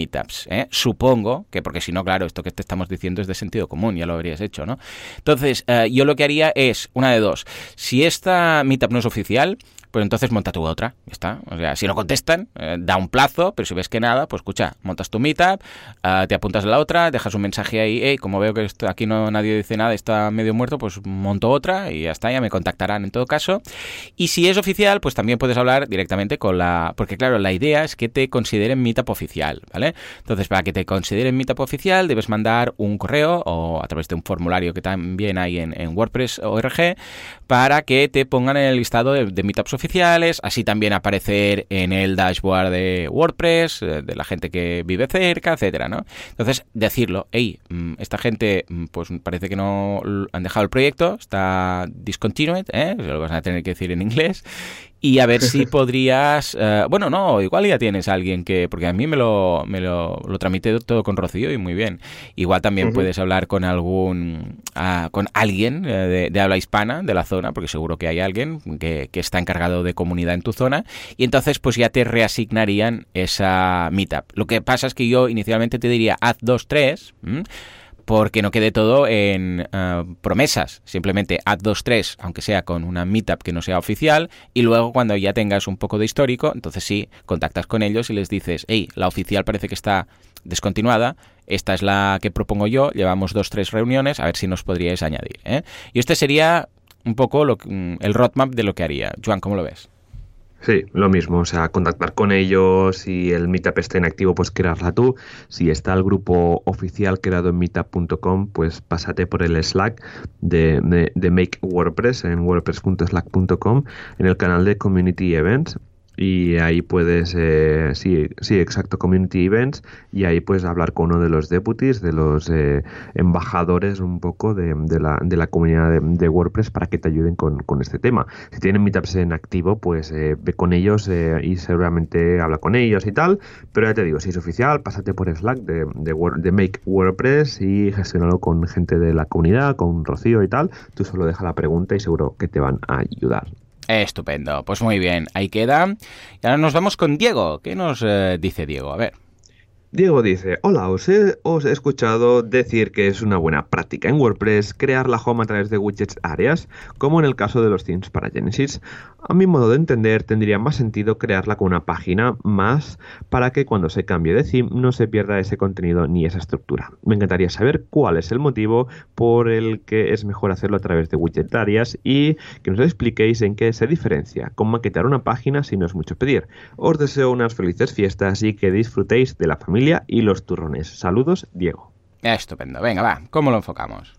¿eh? Supongo que, porque si no, claro, esto que te estamos diciendo es de sentido común, ya lo habrías hecho, ¿no? Entonces, eh, yo lo que haría es una de dos. Si esta meetup no es oficial, pues entonces monta tu otra, está. O sea, si no contestan, eh, da un plazo, pero si ves que nada, pues escucha, montas tu meetup, uh, te apuntas a la otra, dejas un mensaje ahí, hey, como veo que aquí no nadie dice nada, está medio muerto, pues monto otra y ya está, ya me contactarán en todo caso. Y si es oficial, pues también puedes hablar directamente con la... Porque claro, la idea es que te consideren meetup oficial, ¿vale? Entonces, para que te consideren meetup oficial, debes mandar un correo o a través de un formulario que también hay en, en WordPress ORG para que te pongan en el listado de, de meetups oficiales así también aparecer en el dashboard de WordPress, eh, de la gente que vive cerca, etcétera, ¿no? Entonces, decirlo, hey, mm, esta gente, mm, pues parece que no han dejado el proyecto, está discontinued, ¿eh? lo vas a tener que decir en inglés, y a ver si podrías... Eh, bueno, no, igual ya tienes a alguien que... Porque a mí me lo, me lo, lo tramité todo con Rocío y muy bien. Igual también puedes hablar con algún... Ah, con alguien eh, de, habla hispana de la zona, porque seguro que hay alguien que, que, está encargado de comunidad en tu zona, y entonces pues ya te reasignarían esa meetup. Lo que pasa es que yo inicialmente te diría, haz dos, tres porque no quede todo en eh, promesas. Simplemente haz dos, tres, aunque sea con una meetup que no sea oficial, y luego cuando ya tengas un poco de histórico, entonces sí, contactas con ellos y les dices, hey, la oficial parece que está descontinuada, esta es la que propongo yo, llevamos dos, tres reuniones, a ver si nos podríais añadir. ¿eh? Y este sería un poco lo, mm, el roadmap de lo que haría. Juan, ¿cómo lo ves? Sí, lo mismo, o sea, contactar con ellos, si el Meetup está en activo, pues crearla tú. Si está el grupo oficial creado en meetup.com, pues pásate por el Slack de, de Make WordPress en wordpress.slack.com en el canal de Community Events y ahí puedes, eh, sí, sí, exacto, community events, y ahí puedes hablar con uno de los deputies, de los eh, embajadores un poco de, la, de la comunidad de, WordPress para que te ayuden con, con, este tema. Si tienen meetups en activo, pues eh, ve con ellos y seguramente habla con ellos y tal, pero ya te digo, si es oficial, pásate por Slack de, de, Make WordPress y gestionalo con gente de la comunidad, con Rocío y tal, tú solo deja la pregunta y seguro que te van a ayudar. Estupendo, pues muy bien, ahí queda. Y ahora nos vamos con Diego. ¿Qué nos eh, dice Diego? A ver. Diego dice, hola, os he, escuchado decir que es una buena práctica en WordPress crear la home a través de widgets áreas, como en el caso de los themes para Genesis. A mi modo de entender, tendría más sentido crearla con una página más para que cuando se cambie de theme no se pierda ese contenido ni esa estructura. Me encantaría saber cuál es el motivo por el que es mejor hacerlo a través de widget áreas y que nos expliquéis en qué se diferencia con maquetar una página si no es mucho pedir. Os deseo unas felices fiestas y que disfrutéis de la familia y los turrones. Saludos, Diego. Estupendo. Venga, va, ¿cómo lo enfocamos?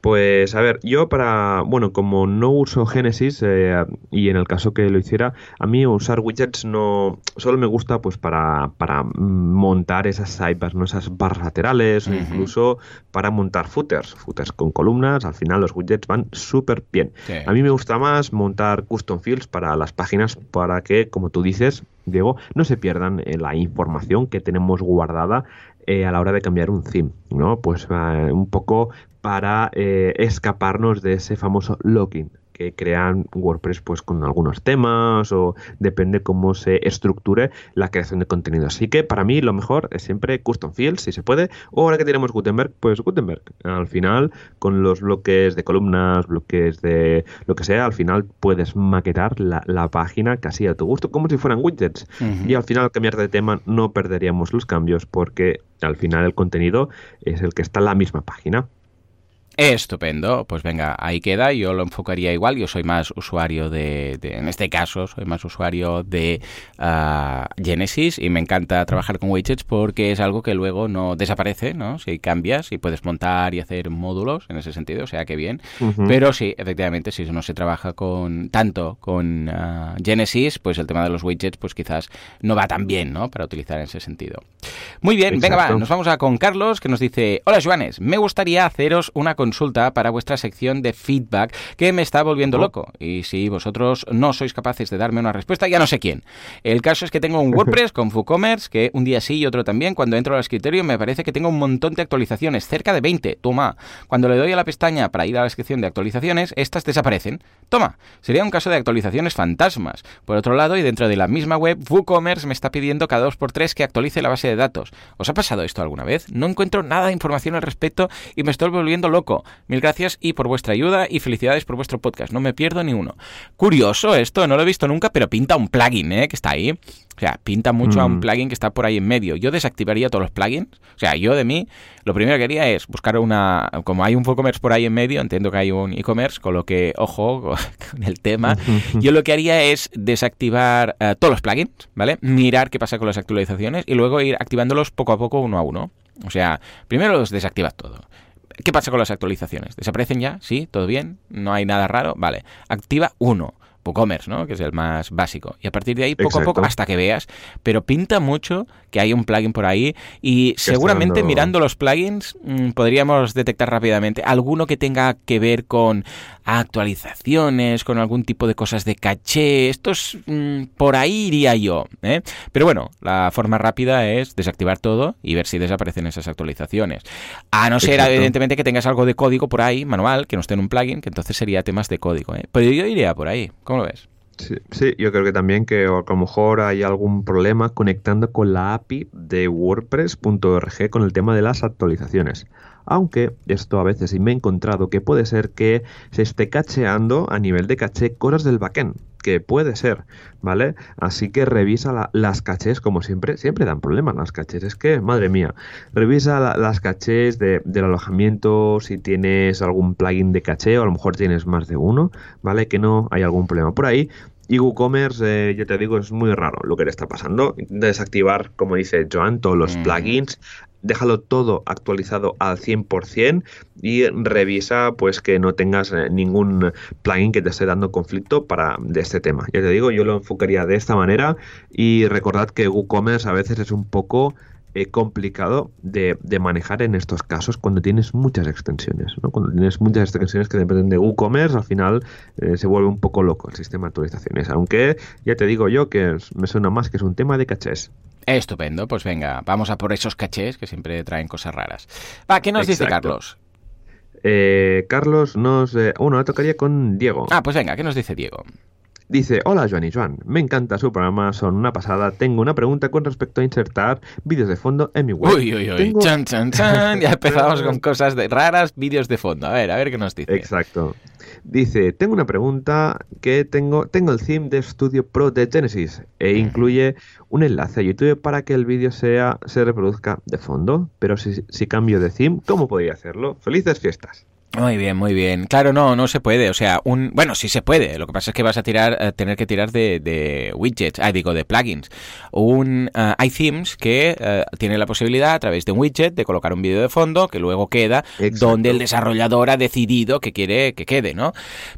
Pues a ver, yo para, bueno, como no uso Genesis eh, y en el caso que lo hiciera, a mí usar widgets no, solo me gusta pues para, para montar esas sidebars, ¿no? esas barras laterales o incluso para montar footers, footers con columnas, al final los widgets van súper bien. A mí me gusta más montar custom fields para las páginas para que, como tú dices, Diego, no se pierdan eh, la información que tenemos guardada eh, a la hora de cambiar un theme, ¿no? Pues un poco para eh, escaparnos de ese famoso login que crean WordPress pues con algunos temas o depende cómo se estructure la creación de contenido. Así que para mí lo mejor es siempre custom fields, si se puede, o ahora que tenemos Gutenberg, pues Gutenberg. Al final, con los bloques de columnas, bloques de lo que sea, al final puedes maquetar la, página casi a tu gusto, como si fueran widgets. Y al final, al cambiar de tema, no perderíamos los cambios porque al final el contenido es el que está en la misma página. Estupendo, pues venga, ahí queda, yo lo enfocaría igual, yo soy más usuario de, en este caso, soy más usuario de uh, Genesis y me encanta trabajar con widgets porque es algo que luego no desaparece, ¿no? Si cambias y puedes montar y hacer módulos en ese sentido, o sea que bien, pero sí, efectivamente, si no se trabaja con tanto con uh, Genesis, pues el tema de los widgets pues quizás no va tan bien, ¿no? Para utilizar en ese sentido. Muy bien, venga, va, nos vamos a con Carlos que nos dice, hola Joanes, me gustaría haceros una consulta para vuestra sección de feedback que me está volviendo loco. Y si vosotros no sois capaces de darme una respuesta, ya no sé quién. El caso es que tengo un WordPress con WooCommerce que un día sí y otro también. Cuando entro al escritorio me parece que tengo un montón de actualizaciones, cerca de 20. Toma. Cuando le doy a la pestaña para ir a la sección de actualizaciones, estas desaparecen. Toma. Sería un caso de actualizaciones fantasmas. Por otro lado, y dentro de la misma web, WooCommerce me está pidiendo cada 2x3 que actualice la base de datos. ¿Os ha pasado esto alguna vez? No encuentro nada de información al respecto y me estoy volviendo loco. Mil gracias y por vuestra ayuda y felicidades por vuestro podcast. No me pierdo ni uno. Curioso esto, no lo he visto nunca, pero pinta un plugin, ¿eh? Que está ahí. O sea, pinta mucho a un mm. plugin que está por ahí en medio. Yo desactivaría todos los plugins. O sea, yo de mí, lo primero que haría es buscar una. Como hay un WooCommerce por ahí en medio, entiendo que hay un e-commerce, con lo que, ojo con el tema. Yo lo que haría es desactivar eh, todos los plugins, ¿vale? Mirar qué pasa con las actualizaciones y luego ir activándolos poco a poco, uno a uno. O sea, primero los desactivas todo. ¿Qué pasa con las actualizaciones? ¿Desaparecen ya? ¿Sí? ¿Todo bien? ¿No hay nada raro? Vale. Activa uno. WooCommerce, ¿no? Que es el más básico. Y a partir de ahí, poco a poco, hasta que veas. Pero pinta mucho que hay un plugin por ahí y seguramente mirando los plugins mm, podríamos detectar rápidamente alguno que tenga que ver con actualizaciones, con algún tipo de cosas de caché. Esto es mm, por ahí iría yo. ¿eh? Pero bueno, la forma rápida es desactivar todo y ver si desaparecen esas actualizaciones. A no ser, evidentemente, que tengas algo de código por ahí, manual, que no esté en un plugin, que entonces sería temas de código. ¿eh? Pero yo iría por ahí. ¿Cómo lo ves? Sí, yo creo que también que a lo mejor hay algún problema conectando con la API de WordPress.org con el tema de las actualizaciones. Aunque esto a veces me he encontrado que puede ser que se esté cacheando a nivel de caché cosas del backend, que puede ser, ¿vale? Así que revisa las cachés, como siempre, siempre dan problemas las cachés, es que, madre mía, revisa las cachés del alojamiento, si tienes algún plugin de caché, o a lo mejor tienes más de uno, ¿vale? Que no hay algún problema por ahí, y WooCommerce, eh, yo te digo, es muy raro lo que le está pasando. Desactivar, como dice Joan, todos los mm. plugins, déjalo todo actualizado al 100% y revisa pues que no tengas eh, ningún plugin que te esté dando conflicto para de este tema. Ya te digo, yo lo enfocaría de esta manera y recordad que WooCommerce a veces es un poco eh, complicado de, manejar en estos casos cuando tienes muchas extensiones. Cuando tienes muchas extensiones que dependen de WooCommerce, al final eh, se vuelve un poco loco el sistema de actualizaciones. Aunque ya te digo yo que me suena más que es un tema de cachés. Estupendo, pues venga, vamos a por esos cachés que siempre traen cosas raras. Va, ¿qué nos dice Carlos? Eh, Carlos nos... Eh, bueno, tocaría con Diego. Ah, pues venga, ¿qué nos dice Diego? Dice, hola Joan y Joan, me encanta su programa, son una pasada. Tengo una pregunta con respecto a insertar vídeos de fondo en mi web. Uy, uy, uy, chan, chan, chan. Ya empezamos con cosas de raras, vídeos de fondo. A ver, a ver qué nos dice. Exacto. Dice, tengo una pregunta que tengo, tengo el theme de Studio Pro de Genesis e incluye un enlace a YouTube para que el vídeo sea, se reproduzca de fondo. Pero si, si cambio de theme, ¿cómo podría hacerlo? Felices fiestas. Muy bien, muy bien. Claro, no, no se puede. O sea, un, bueno, sí se puede. Lo que pasa es que vas a tirar, a tener que tirar de, de widgets, ah, digo, de plugins. Un, uh, hay themes que uh, tienen la posibilidad a través de un widget de colocar un vídeo de fondo que luego queda donde el desarrollador ha decidido que quiere que quede, ¿no?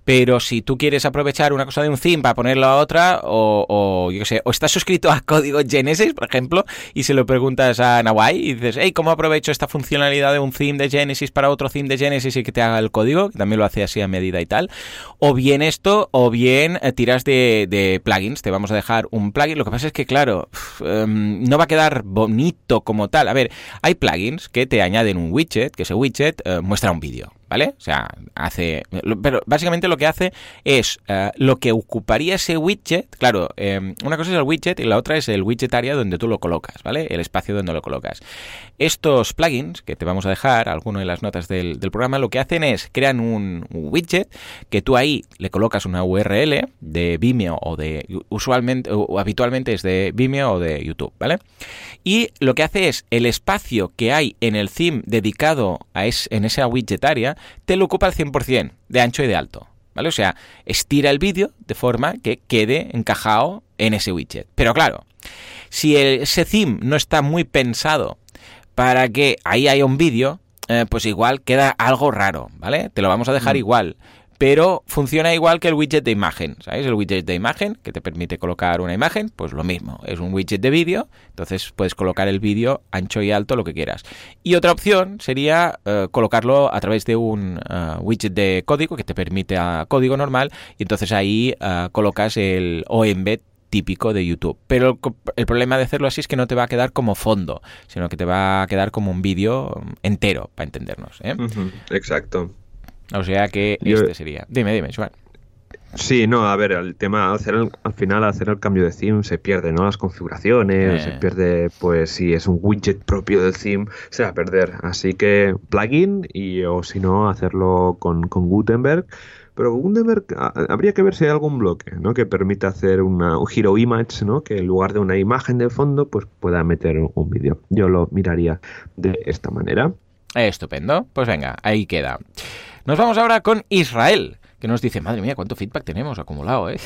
Pero si tú quieres aprovechar una cosa de un theme para ponerlo a otra, o, o yo qué sé, o estás suscrito a código Genesis, por ejemplo, y se lo preguntas a Nawai y dices, hey, ¿cómo aprovecho esta funcionalidad de un theme de Genesis para otro theme de Genesis y que te haga el código, que también lo hace así a medida y tal. O bien esto, o bien eh, tiras de, plugins. Te vamos a dejar un plugin. Lo que pasa es que, claro, em, no va a quedar bonito como tal. A ver, hay plugins que te añaden un widget, que ese widget eh, muestra un vídeo. ¿Vale? O sea, hace... Pero básicamente lo que hace es eh, lo que ocuparía ese widget, claro, eh, una cosa es el widget y la otra es el widget área donde tú lo colocas, ¿vale? El espacio donde lo colocas. Estos plugins, que te vamos a dejar, alguno en las notas del, programa, lo que hacen es crean un, widget que tú ahí le colocas una URL de Vimeo o de usualmente o habitualmente es de Vimeo o de YouTube, ¿vale? Y lo que hace es el espacio que hay en el theme dedicado a es, en esa widget área, te lo ocupa al 100% de ancho y de alto. ¿Vale? O sea, estira el vídeo de forma que quede encajado en ese widget. Pero claro, si ese theme no está muy pensado para que ahí haya un vídeo, eh, pues igual queda algo raro, ¿vale? Te lo vamos a dejar mm. igual pero funciona igual que el widget de imagen, ¿sabes? El widget de imagen que te permite colocar una imagen, pues lo mismo, es un widget de vídeo, entonces puedes colocar el vídeo ancho y alto, lo que quieras. Y otra opción sería eh, colocarlo a través de un eh, widget de código que te permite a código normal y entonces ahí eh, colocas el embed típico de YouTube. Pero el, problema de hacerlo así es que no te va a quedar como fondo, sino que te va a quedar como un vídeo entero, para entendernos. Exacto. O sea que este sería. Dime, dime, Joan. Sí, no, a ver, el tema, hacer al final, hacer el cambio de theme se pierde, ¿no? Las configuraciones, se eh. pierde, pues si es un widget propio del theme, se va a perder. Así que plugin y o si no, hacerlo con, Gutenberg. Pero Gutenberg habría que ver si hay algún bloque, ¿no? Que permita hacer una, un hero image, ¿no? Que en lugar de una imagen de fondo, pues pueda meter un vídeo. Yo lo miraría de esta manera. Estupendo. Pues venga, ahí queda. Nos vamos ahora con Israel que nos dice, madre mía, cuánto feedback tenemos acumulado, ¿eh?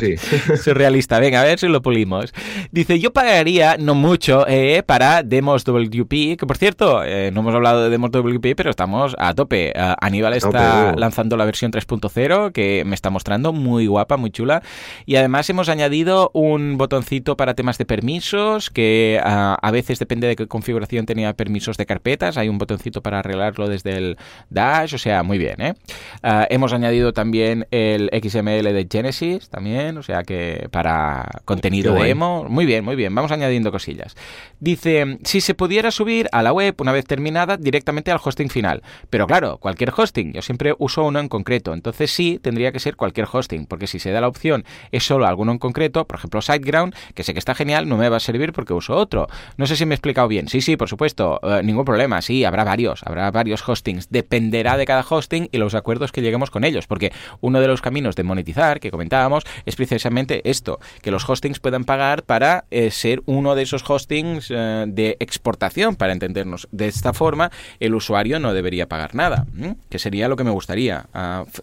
Sí. Surrealista, venga, a ver si lo pulimos. Dice, yo pagaría, no mucho, eh, para Demos WP, que por cierto, eh, no hemos hablado de Demos WP, pero estamos a tope. Aníbal está lanzando la versión 3.0, que me está mostrando muy guapa, muy chula. Y además hemos añadido un botoncito para temas de permisos, que a veces depende de qué configuración tenía permisos de carpetas. Hay un botoncito para arreglarlo desde el Dash, o sea, muy bien, ¿eh? hemos añadido también el XML de Genesis, también, o sea que para contenido de emo. Muy bien, muy bien, vamos añadiendo cosillas. Dice, si se pudiera subir a la web una vez terminada directamente al hosting final. Pero claro, cualquier hosting, yo siempre uso uno en concreto, entonces sí, tendría que ser cualquier hosting, porque si se da la opción es solo alguno en concreto, por ejemplo SiteGround, que sé que está genial, no me va a servir porque uso otro. No sé si me he explicado bien. Sí, sí, por supuesto, eh, ningún problema, sí, habrá varios, habrá varios hostings. Dependerá de cada hosting y los acuerdos que lleguemos con ellos, porque uno de los caminos de monetizar que comentábamos es precisamente esto, que los hostings puedan pagar para eh, ser uno de esos hostings eh, de exportación, para entendernos. De esta forma, el usuario no debería pagar nada, que sería lo que me gustaría,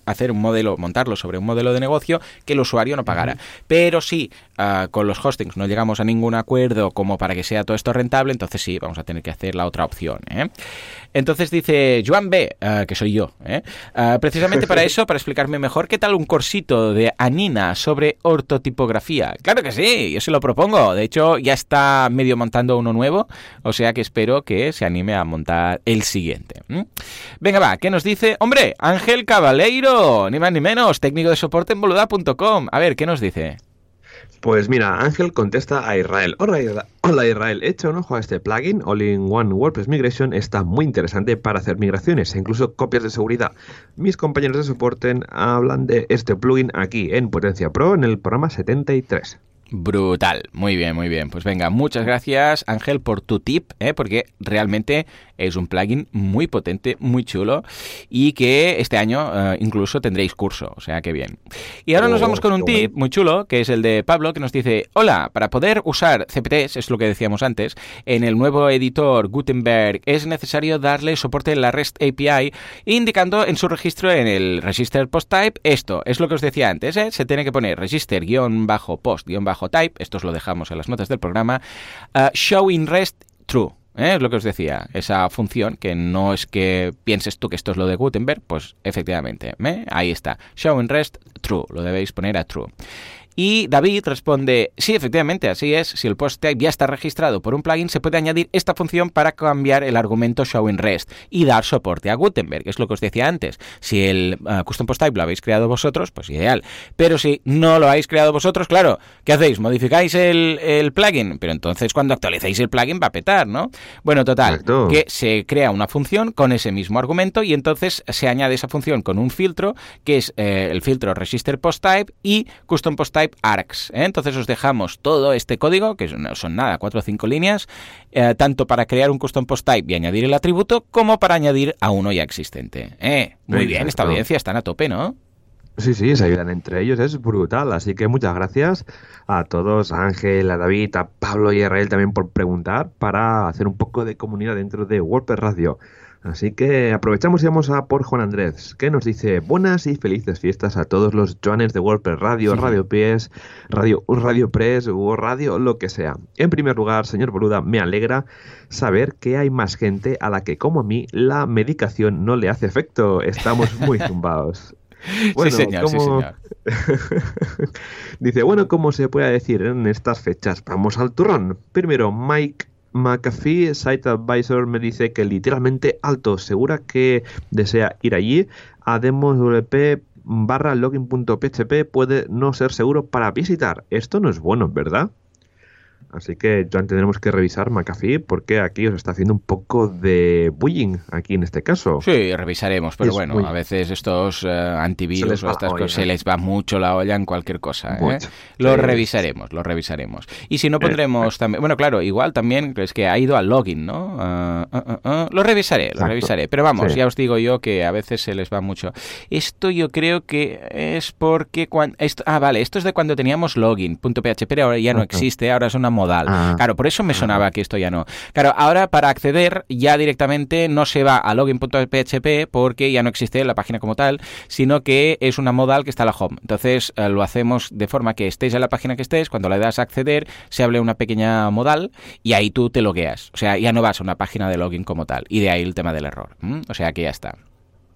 hacer un modelo, montarlo sobre un modelo de negocio que el usuario no pagara. Pero si con los hostings no llegamos a ningún acuerdo como para que sea todo esto rentable, entonces sí, vamos a tener que hacer la otra opción. ¿eh? Entonces dice Joan B, ah, que soy yo, ah, precisamente para eso, para explicarme mejor qué tal un corsito de Anina sobre ortotipografía. Claro que sí, yo se lo propongo. De hecho, ya está medio montando uno nuevo, o sea que espero que se anime a montar el siguiente. Venga, va, ¿qué nos dice? Hombre, Ángel Cabaleiro, ni más ni menos, técnico de soporte en boluda.com. A ver, ¿qué nos dice? Pues mira, Ángel contesta a Israel. Hola, Israel, echa un ojo a este plugin, All-in-One WordPress Migration, está muy interesante para hacer migraciones e incluso copias de seguridad. Mis compañeros de soporte hablan de este plugin aquí en Potencia Pro en el programa 73. Brutal, muy bien, muy bien. Pues venga, muchas gracias Ángel por tu tip, ¿eh? porque realmente es un plugin muy potente, muy chulo y que este año eh, incluso tendréis curso, o sea que bien. Y ahora nos vamos con un tip muy chulo, que es el de Pablo, que nos dice, hola, para poder usar CPTs, es lo que decíamos antes, en el nuevo editor Gutenberg es necesario darle soporte en la REST API, indicando en su registro en el register post type esto, es lo que os decía antes, ¿eh? se tiene que poner register-post-type type, esto lo dejamos en las notas del programa, uh, show in rest true. ¿eh? Es lo que os decía, esa función que no es que pienses tú que esto es lo de Gutenberg, pues efectivamente, ¿eh? ahí está. Show in rest true, lo debéis poner a true. Y David responde, sí, efectivamente, así es. Si el post type ya está registrado por un plugin, se puede añadir esta función para cambiar el argumento showing rest y dar soporte a Gutenberg, es lo que os decía antes. Si el uh, custom post type lo habéis creado vosotros, pues ideal. Pero si no lo habéis creado vosotros, claro, ¿qué hacéis? ¿Modificáis el, el plugin? Pero entonces cuando actualicéis el plugin va a petar, ¿no? Bueno, total, Exacto. que se crea una función con ese mismo argumento y entonces se añade esa función con un filtro, que es eh, el filtro register post type y custom post type arcs. ¿eh? Entonces os dejamos todo este código, que no son nada, cuatro o cinco líneas, eh, tanto para crear un custom post type y añadir el atributo, como para añadir a uno ya existente. ¿eh? Muy bien, esta audiencia están a tope, ¿no? Sí, sí, se ayudan entre ellos, es brutal. Así que muchas gracias a todos, a Ángel, a David, a Pablo y a Israel también por preguntar para hacer un poco de comunidad dentro de WordPress Radio. Así que aprovechamos y vamos a por Juan Andrés, que nos dice buenas y felices fiestas a todos los Joanes de WordPress Radio, sí. Radio PS, Radio, Radio Press o Radio, lo que sea. En primer lugar, señor Boluda, me alegra saber que hay más gente a la que, como a mí, la medicación no le hace efecto. Estamos muy zumbados. Bueno, sí, señor, ¿cómo... sí, señor. Dice, bueno, ¿cómo se puede decir en estas fechas? Vamos al turrón. Primero, Mike McAfee, Site Advisor, me dice que literalmente alto, segura que desea ir allí a demoswp barra login.php puede no ser seguro para visitar. Esto no es bueno, ¿verdad? Así que ya tendremos que revisar McAfee porque aquí os está haciendo un poco de bullying aquí en este caso. Sí, revisaremos, pero es bueno, a veces estos uh, antivirus o estas cosas se les va mucho la olla en cualquier cosa. ¿eh? Lo sí. revisaremos, lo revisaremos. Y si no pondremos eh, también, bueno, claro, igual también es que ha ido al login, ¿no? Uh, uh, lo revisaré, Exacto. lo revisaré. Pero vamos, sí. ya os digo yo que a veces se les va mucho. Esto yo creo que es porque cuando... Esto, ah, vale, esto es de cuando teníamos login.php, pero ahora ya no existe, ahora es una modal. Ah, claro, por eso me sonaba ah. que esto ya no. Claro, ahora para acceder ya directamente no se va a login.php porque ya no existe la página como tal, sino que es una modal que está en la home. Entonces eh, lo hacemos de forma que estés en la página que estés, cuando le das a acceder, se hable una pequeña modal y ahí tú te logueas. O sea, ya no vas a una página de login como tal. Y de ahí el tema del error. ¿Mm? O sea que ya está.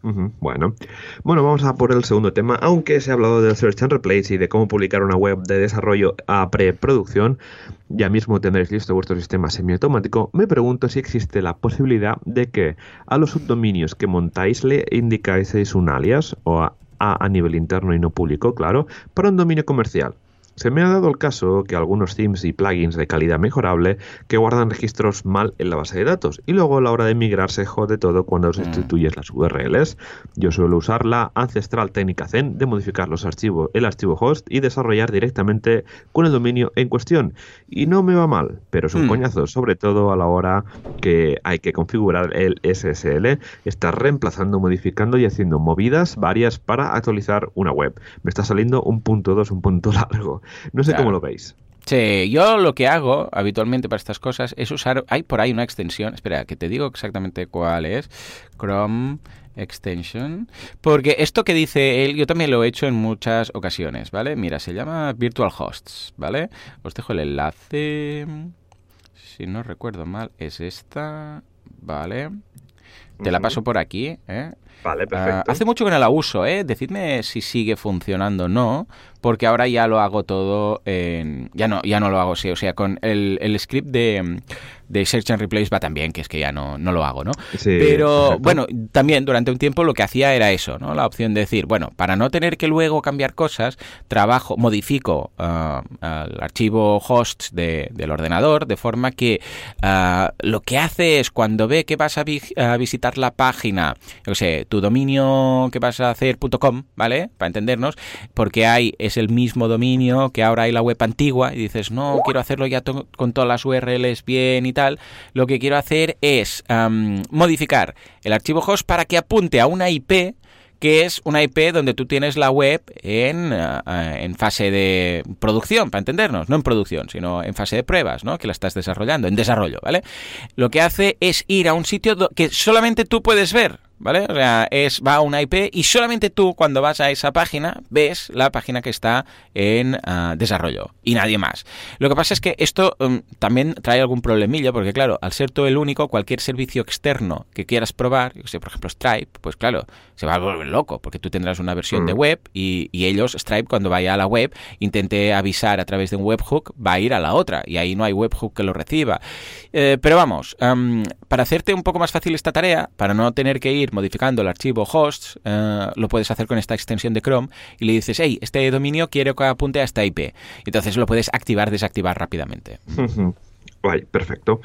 Bueno, bueno, vamos a por el segundo tema. Aunque se ha hablado del Search and Replace y de cómo publicar una web de desarrollo a preproducción, ya mismo tendréis listo vuestro sistema semiautomático. Me pregunto si existe la posibilidad de que a los subdominios que montáis le indicáis un alias o a, a nivel interno y no público, claro, para un dominio comercial. Se me ha dado el caso que algunos themes y plugins de calidad mejorable que guardan registros mal en la base de datos y luego a la hora de migrar se jode todo cuando sustituyes las URLs. Yo suelo usar la ancestral técnica Zen de modificar los archivos, el archivo host y desarrollar directamente con el dominio en cuestión. Y no me va mal, pero es un mm. coñazo, sobre todo a la hora que hay que configurar el SSL, estar reemplazando, modificando y haciendo movidas varias para actualizar una web. Me está saliendo un punto dos, un punto largo. No sé claro. cómo lo veis. Sí, yo lo que hago habitualmente para estas cosas es usar, hay por ahí una extensión, espera, que te digo exactamente cuál es, Chrome Extension, porque esto que dice él, yo también lo he hecho en muchas ocasiones, ¿vale? Mira, se llama Virtual Hosts, ¿vale? Os dejo el enlace, si no recuerdo mal, es esta, ¿vale? Te la paso por aquí, ¿eh? Vale, perfecto. Uh, hace mucho que no la uso, ¿eh? Decidme si sigue funcionando o no, porque ahora ya lo hago todo en... Ya no, ya no lo hago así, o sea, con el, el script de, de Search and Replace va también, que es que ya no, no lo hago, ¿no? Sí, Pero, bueno, también durante un tiempo lo que hacía era eso, ¿no? La opción de decir, bueno, para no tener que luego cambiar cosas, trabajo, modifico uh, el archivo hosts de, del ordenador, de forma que uh, lo que hace es cuando ve que vas a, vi a visitar la página, yo sé, tu dominio que vas a hacer.com, ¿vale? Para entendernos, porque hay es el mismo dominio que ahora hay la web antigua y dices, no, quiero hacerlo ya to con todas las URLs bien y tal, lo que quiero hacer es modificar el archivo host para que apunte a una IP que es una IP donde tú tienes la web en, uh, en, fase de producción, para entendernos, no en producción, sino en fase de pruebas, ¿no? Que la estás desarrollando, en desarrollo, ¿vale? Lo que hace es ir a un sitio que solamente tú puedes ver, ¿vale? O sea, es, va a una IP y solamente tú cuando vas a esa página ves la página que está en ah, desarrollo y nadie más. Lo que pasa es que esto um, también trae algún problemillo porque claro, al ser tú el único, cualquier servicio externo que quieras probar, yo sé, por ejemplo Stripe, pues claro, se va a volver loco porque tú tendrás una versión de mm. web y, y, ellos, Stripe, cuando vaya a la web, intente avisar a través de un webhook, va a ir a la otra y ahí no hay webhook que lo reciba. Eh, pero vamos, um, para hacerte un poco más fácil esta tarea, para no tener que ir modificando el archivo hosts, eh, lo puedes hacer con esta extensión de Chrome y le dices, hey, este dominio quiero que apunte a esta IP. Entonces lo puedes activar, desactivar rápidamente. Guay, perfecto.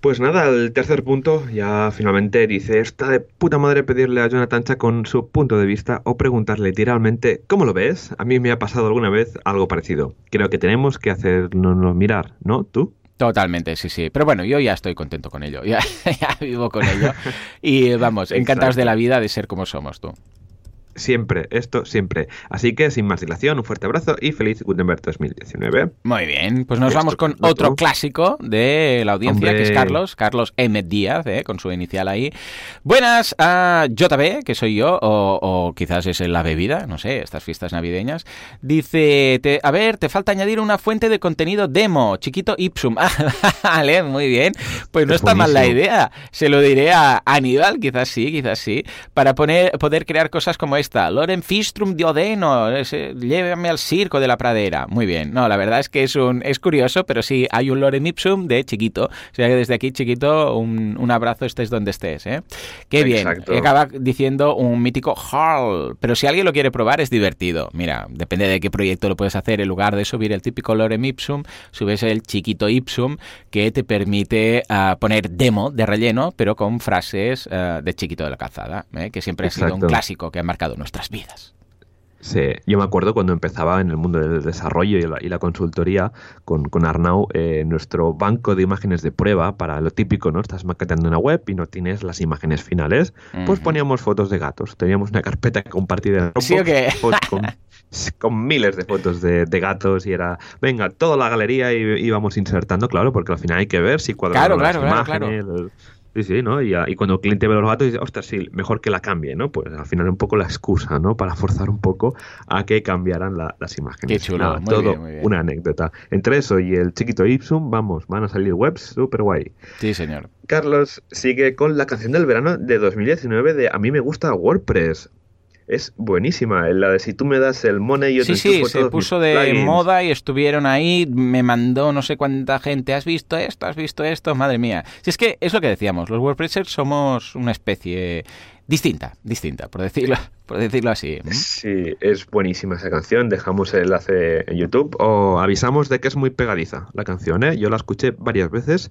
Pues nada, el tercer punto ya finalmente dice, está de puta madre pedirle a Jonathan con su punto de vista o preguntarle literalmente, ¿cómo lo ves? A mí me ha pasado alguna vez algo parecido. Creo que tenemos que hacernos mirar, ¿no? ¿Tú? Totalmente, sí, sí. Pero bueno, yo ya estoy contento con ello. Ya, vivo con ello. Y vamos, encantados de la vida de ser como somos tú. Siempre, esto siempre. Así que sin más dilación, un fuerte abrazo y feliz Gutenberg 2019. Muy bien, pues nos vamos con otro clásico de la audiencia, que es Carlos, Carlos M. Díaz, eh, con su inicial ahí. Buenas a JB, que soy yo, o, quizás es la bebida, no sé, estas fiestas navideñas. Dice, a ver, te falta añadir una fuente de contenido demo, chiquito Ipsum. vale, muy bien. Pues no está mal la idea. Se lo diré a Aníbal, quizás sí, quizás sí, para poner, poder crear cosas como esta Loren Fistrum Diodeno, llévame al circo de la pradera. Muy bien. No, la verdad es que es un es curioso, pero sí hay un Loren Ipsum de chiquito. O sea que desde aquí, chiquito, un, abrazo estés donde estés. ¿eh? Qué bien. acaba diciendo un mítico Harl. Pero si alguien lo quiere probar, es divertido. Mira, depende de qué proyecto lo puedes hacer. En lugar de subir el típico Lorem Ipsum, subes el chiquito Ipsum que te permite ah, poner demo de relleno, pero con frases ah, de chiquito de la calzada, ¿eh? que siempre ha sido un clásico que ha marcado nuestras vidas. Sí, yo me acuerdo cuando empezaba en el mundo del desarrollo y la, consultoría con, con Arnau, eh, nuestro banco de imágenes de prueba para lo típico, ¿no? Estás maquetando una web y no tienes las imágenes finales, pues poníamos fotos de gatos. Teníamos una carpeta compartida en ¿Sí con, miles de fotos de, gatos y era, venga, toda la galería y íbamos insertando, claro, porque al final hay que ver si cuadramos claro, las imágenes, Sí, sí, ¿no? Y, cuando el cliente ve los gatos dice, ostras, sí, mejor que la cambie, ¿no? Pues al final un poco la excusa, ¿no? Para forzar un poco a que cambiaran las imágenes. Qué chulo, todo una anécdota. Entre eso y el chiquito Ipsum, vamos, van a salir webs súper guay. Sí, señor. Carlos sigue con la canción del verano de 2019 de A mí me gusta WordPress es buenísima. La de si tú me das el money, yo sí, te Sí, se puso de moda y estuvieron ahí. Me mandó no sé cuánta gente. ¿Has visto esto? ¿Has visto esto? Madre mía. Si es que es lo que decíamos, los WordPressers somos una especie distinta, distinta, por decirlo, por decirlo así. Sí, es buenísima esa canción. Dejamos el enlace en YouTube o avisamos de que es muy pegadiza la canción. ¿eh? Yo la escuché varias veces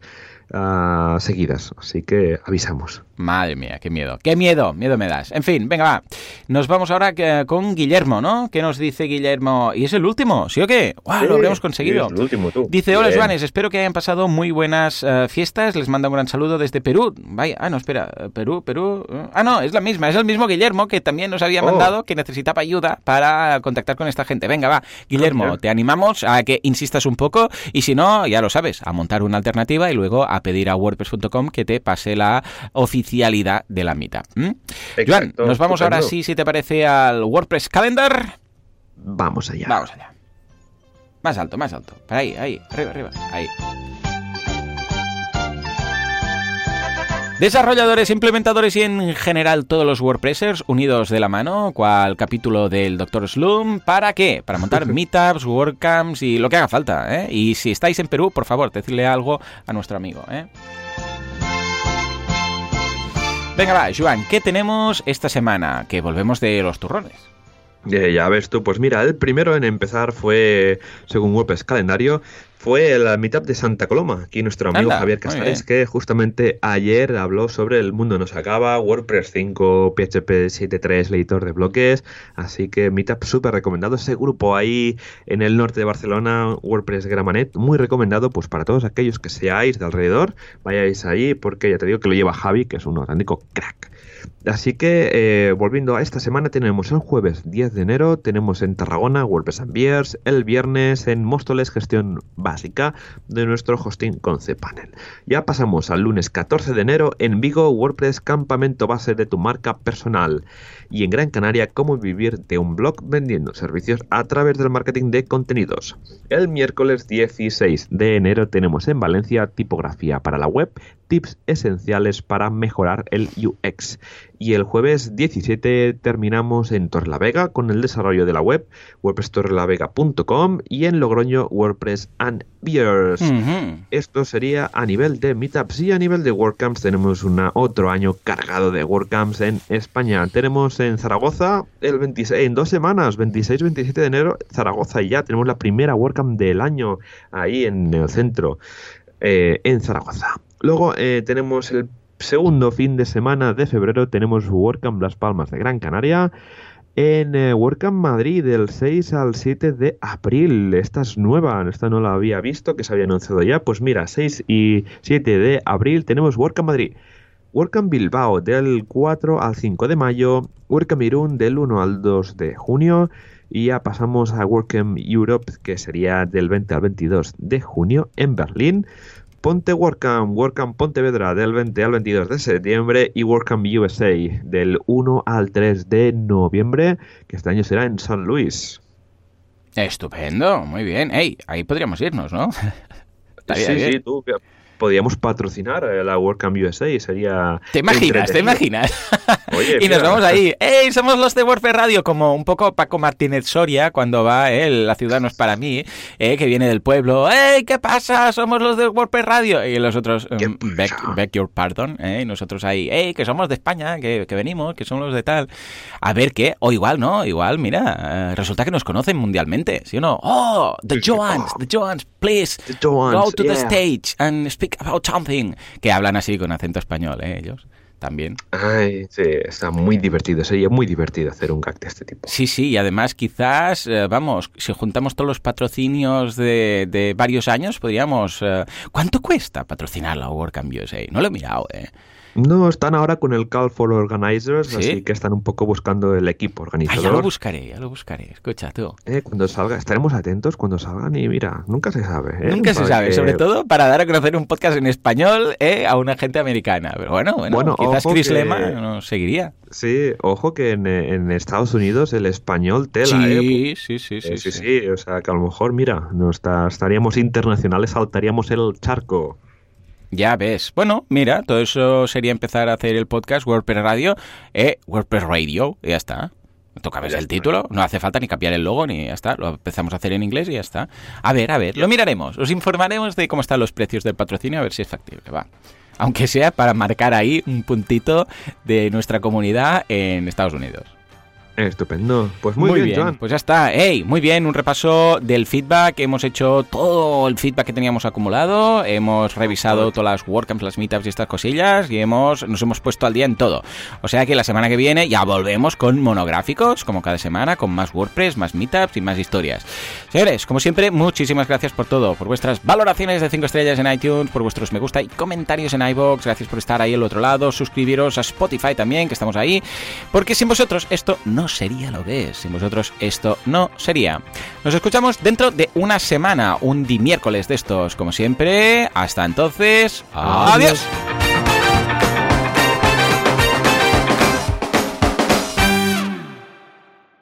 uh, seguidas, así que avisamos. Madre mía, qué miedo, qué miedo, miedo me das. En fin, venga, va. Nos vamos ahora con Guillermo, ¿no? ¿Qué nos dice Guillermo? ¿Y es el último? ¿Sí o qué? ¡Wow! lo habremos conseguido. el último, tú. Dice, hola Juanes, espero que hayan pasado muy buenas uh, fiestas. Les manda un gran saludo desde Perú. Vaya, ah, no, espera, Perú, Perú. Ah, no, es la misma, es el mismo Guillermo que también nos había oh. mandado que necesitaba ayuda para contactar con esta gente. Venga, va, Guillermo, te animamos a que insistas un poco y si no, ya lo sabes, a montar una alternativa y luego a pedir a WordPress.com que te pase la oficialidad de la mitad. Joan, nos vamos ahora sí, si te parece, al WordPress Calendar. Vamos allá. Vamos allá. Más alto, más alto. Para ahí, ahí, arriba, arriba. Ahí. Desarrolladores, implementadores y en general todos los WordPressers unidos de la mano, cual capítulo del Dr. Slum, ¿para qué? Para montar meetups, WordCamps y lo que haga falta, ¿eh? Y si estáis en Perú, por favor, decirle algo a nuestro amigo, ¿eh? Venga, va, Joan, ¿qué tenemos esta semana? Que volvemos de los turrones. ya ves tú, pues mira, el primero en empezar fue, según WordPress Calendario, fue la Meetup de Santa Coloma. Aquí nuestro amigo Javier Casares, que justamente ayer habló sobre el mundo nos acaba, WordPress 5, PHP 7.3, editor de bloques. Así que Meetup súper recomendado. Ese grupo ahí en el norte de Barcelona, WordPress Gramanet, muy recomendado pues para todos aquellos que seáis de alrededor. Vayáis ahí porque ya te digo que lo lleva Javi, que es un auténtico crack. Así que, eh, volviendo a esta semana, tenemos el jueves 10 de enero, tenemos en Tarragona WordPress and Beers, el viernes en Móstoles Gestión básica de nuestro hosting con cPanel. Ya pasamos al lunes 14 de enero en Vigo, WordPress campamento base de tu marca personal. Y en Gran Canaria, cómo vivir de un blog vendiendo servicios a través del marketing de contenidos. El miércoles 16 de enero tenemos en Valencia tipografía para la web, tips esenciales para mejorar el UX. Y el jueves 17 terminamos en Torrelavega con el desarrollo de la web, wordpresstorrelavega.com y en Logroño WordPress and Beers. Esto sería a nivel de meetups y a nivel de WordCamps tenemos una, otro año cargado de WordCamps en España. Tenemos en Zaragoza el 26, en dos semanas, 26-27 de enero, Zaragoza y ya tenemos la primera WordCamp del año ahí en el centro, eh, en Zaragoza. Luego eh, tenemos el segundo fin de semana de febrero, tenemos WordCamp Las Palmas de Gran Canaria. En eh, Madrid del 6 al 7 de abril. Esta es nueva, esta no la había visto, que se había anunciado ya. Pues mira, 6 y 7 de abril tenemos WordCamp Madrid. WordCamp Bilbao del 4 al 5 de mayo. WordCamp Irún del 1 al 2 de junio. Y ya pasamos a WordCamp Europe, que sería del 20 al 22 de junio en Berlín. Ponte WordCamp, WordCamp Pontevedra del 20 al 22 de septiembre y WordCamp USA del 1 al 3 de noviembre, que este año será en San Luis. Estupendo, muy bien. Hey, ahí podríamos irnos, ¿no? sí, sí, tú, podríamos patrocinar la WordCamp USA y sería... ¿Te imaginas? ¿Te imaginas? y nos vamos ahí. ¡Ey, somos los de WordPress Radio! Como un poco Paco Martínez Soria cuando va, eh, La ciudad no es para mí, eh, que viene del pueblo. ¡Ey, qué pasa! Somos los de WordPress Radio. Y los otros, um, beg, your pardon. Eh, y nosotros ahí, ¡ey, que somos de España! Que, que, venimos, que somos los de tal. A ver qué. O igual, ¿no? Igual, mira, resulta que nos conocen mundialmente, ¿sí o no? ¡Oh! The Joans, the Joans, please go to the stage and speak about something. Que hablan así con acento español, ¿eh? Ellos también. Ay, sí, está muy divertido. Sería muy divertido hacer un gag de este tipo. Sí, sí, y además quizás, eh, vamos, si juntamos todos los patrocinios de, de varios años, podríamos... Eh, ¿Cuánto cuesta patrocinar la WordCamp USA? No lo he mirado, ¿eh? No, están ahora con el Call for Organizers, así que están un poco buscando el equipo organizador. ya lo buscaré, ya lo buscaré. Escucha tú. Eh, cuando salga, estaremos atentos cuando salgan y mira, nunca se sabe. ¿eh? Nunca se sabe, sobre todo para dar a conocer un podcast en español ¿eh? a una gente americana. Pero bueno, bueno, quizás Chris Lema nos seguiría. Sí, ojo que en, Estados Unidos el español tela, sí, Sí, sí, sí, sí, sí, O sea, que a lo mejor, mira, no estaríamos internacionales, saltaríamos el charco. Ya ves. Bueno, mira, todo eso sería empezar a hacer el podcast WordPress Radio, eh, WordPress Radio, y ya está. Toca ver el título, no hace falta ni cambiar el logo ni ya está, lo empezamos a hacer en inglés y ya está. A ver, a ver, lo miraremos, os informaremos de cómo están los precios del patrocinio, a ver si es factible, va. Aunque sea para marcar ahí un puntito de nuestra comunidad en Estados Unidos. Estupendo. Pues muy, bien, Pues ya está. Hey, muy bien, un repaso del feedback. Hemos hecho todo el feedback que teníamos acumulado. Hemos revisado todas las WordCamps, las meetups y estas cosillas. Y hemos, nos hemos puesto al día en todo. O sea que la semana que viene ya volvemos con monográficos, como cada semana, con más WordPress, más meetups y más historias. Señores, como siempre, muchísimas gracias por todo. Por vuestras valoraciones de 5 estrellas en iTunes, por vuestros me gusta y comentarios en iBox. Gracias por estar ahí al otro lado. Suscribiros a Spotify también, que estamos ahí. Porque sin vosotros esto no sería lo que es. Sin vosotros esto no sería. Nos escuchamos dentro de una semana, un di miércoles de estos, como siempre. Hasta entonces, adiós.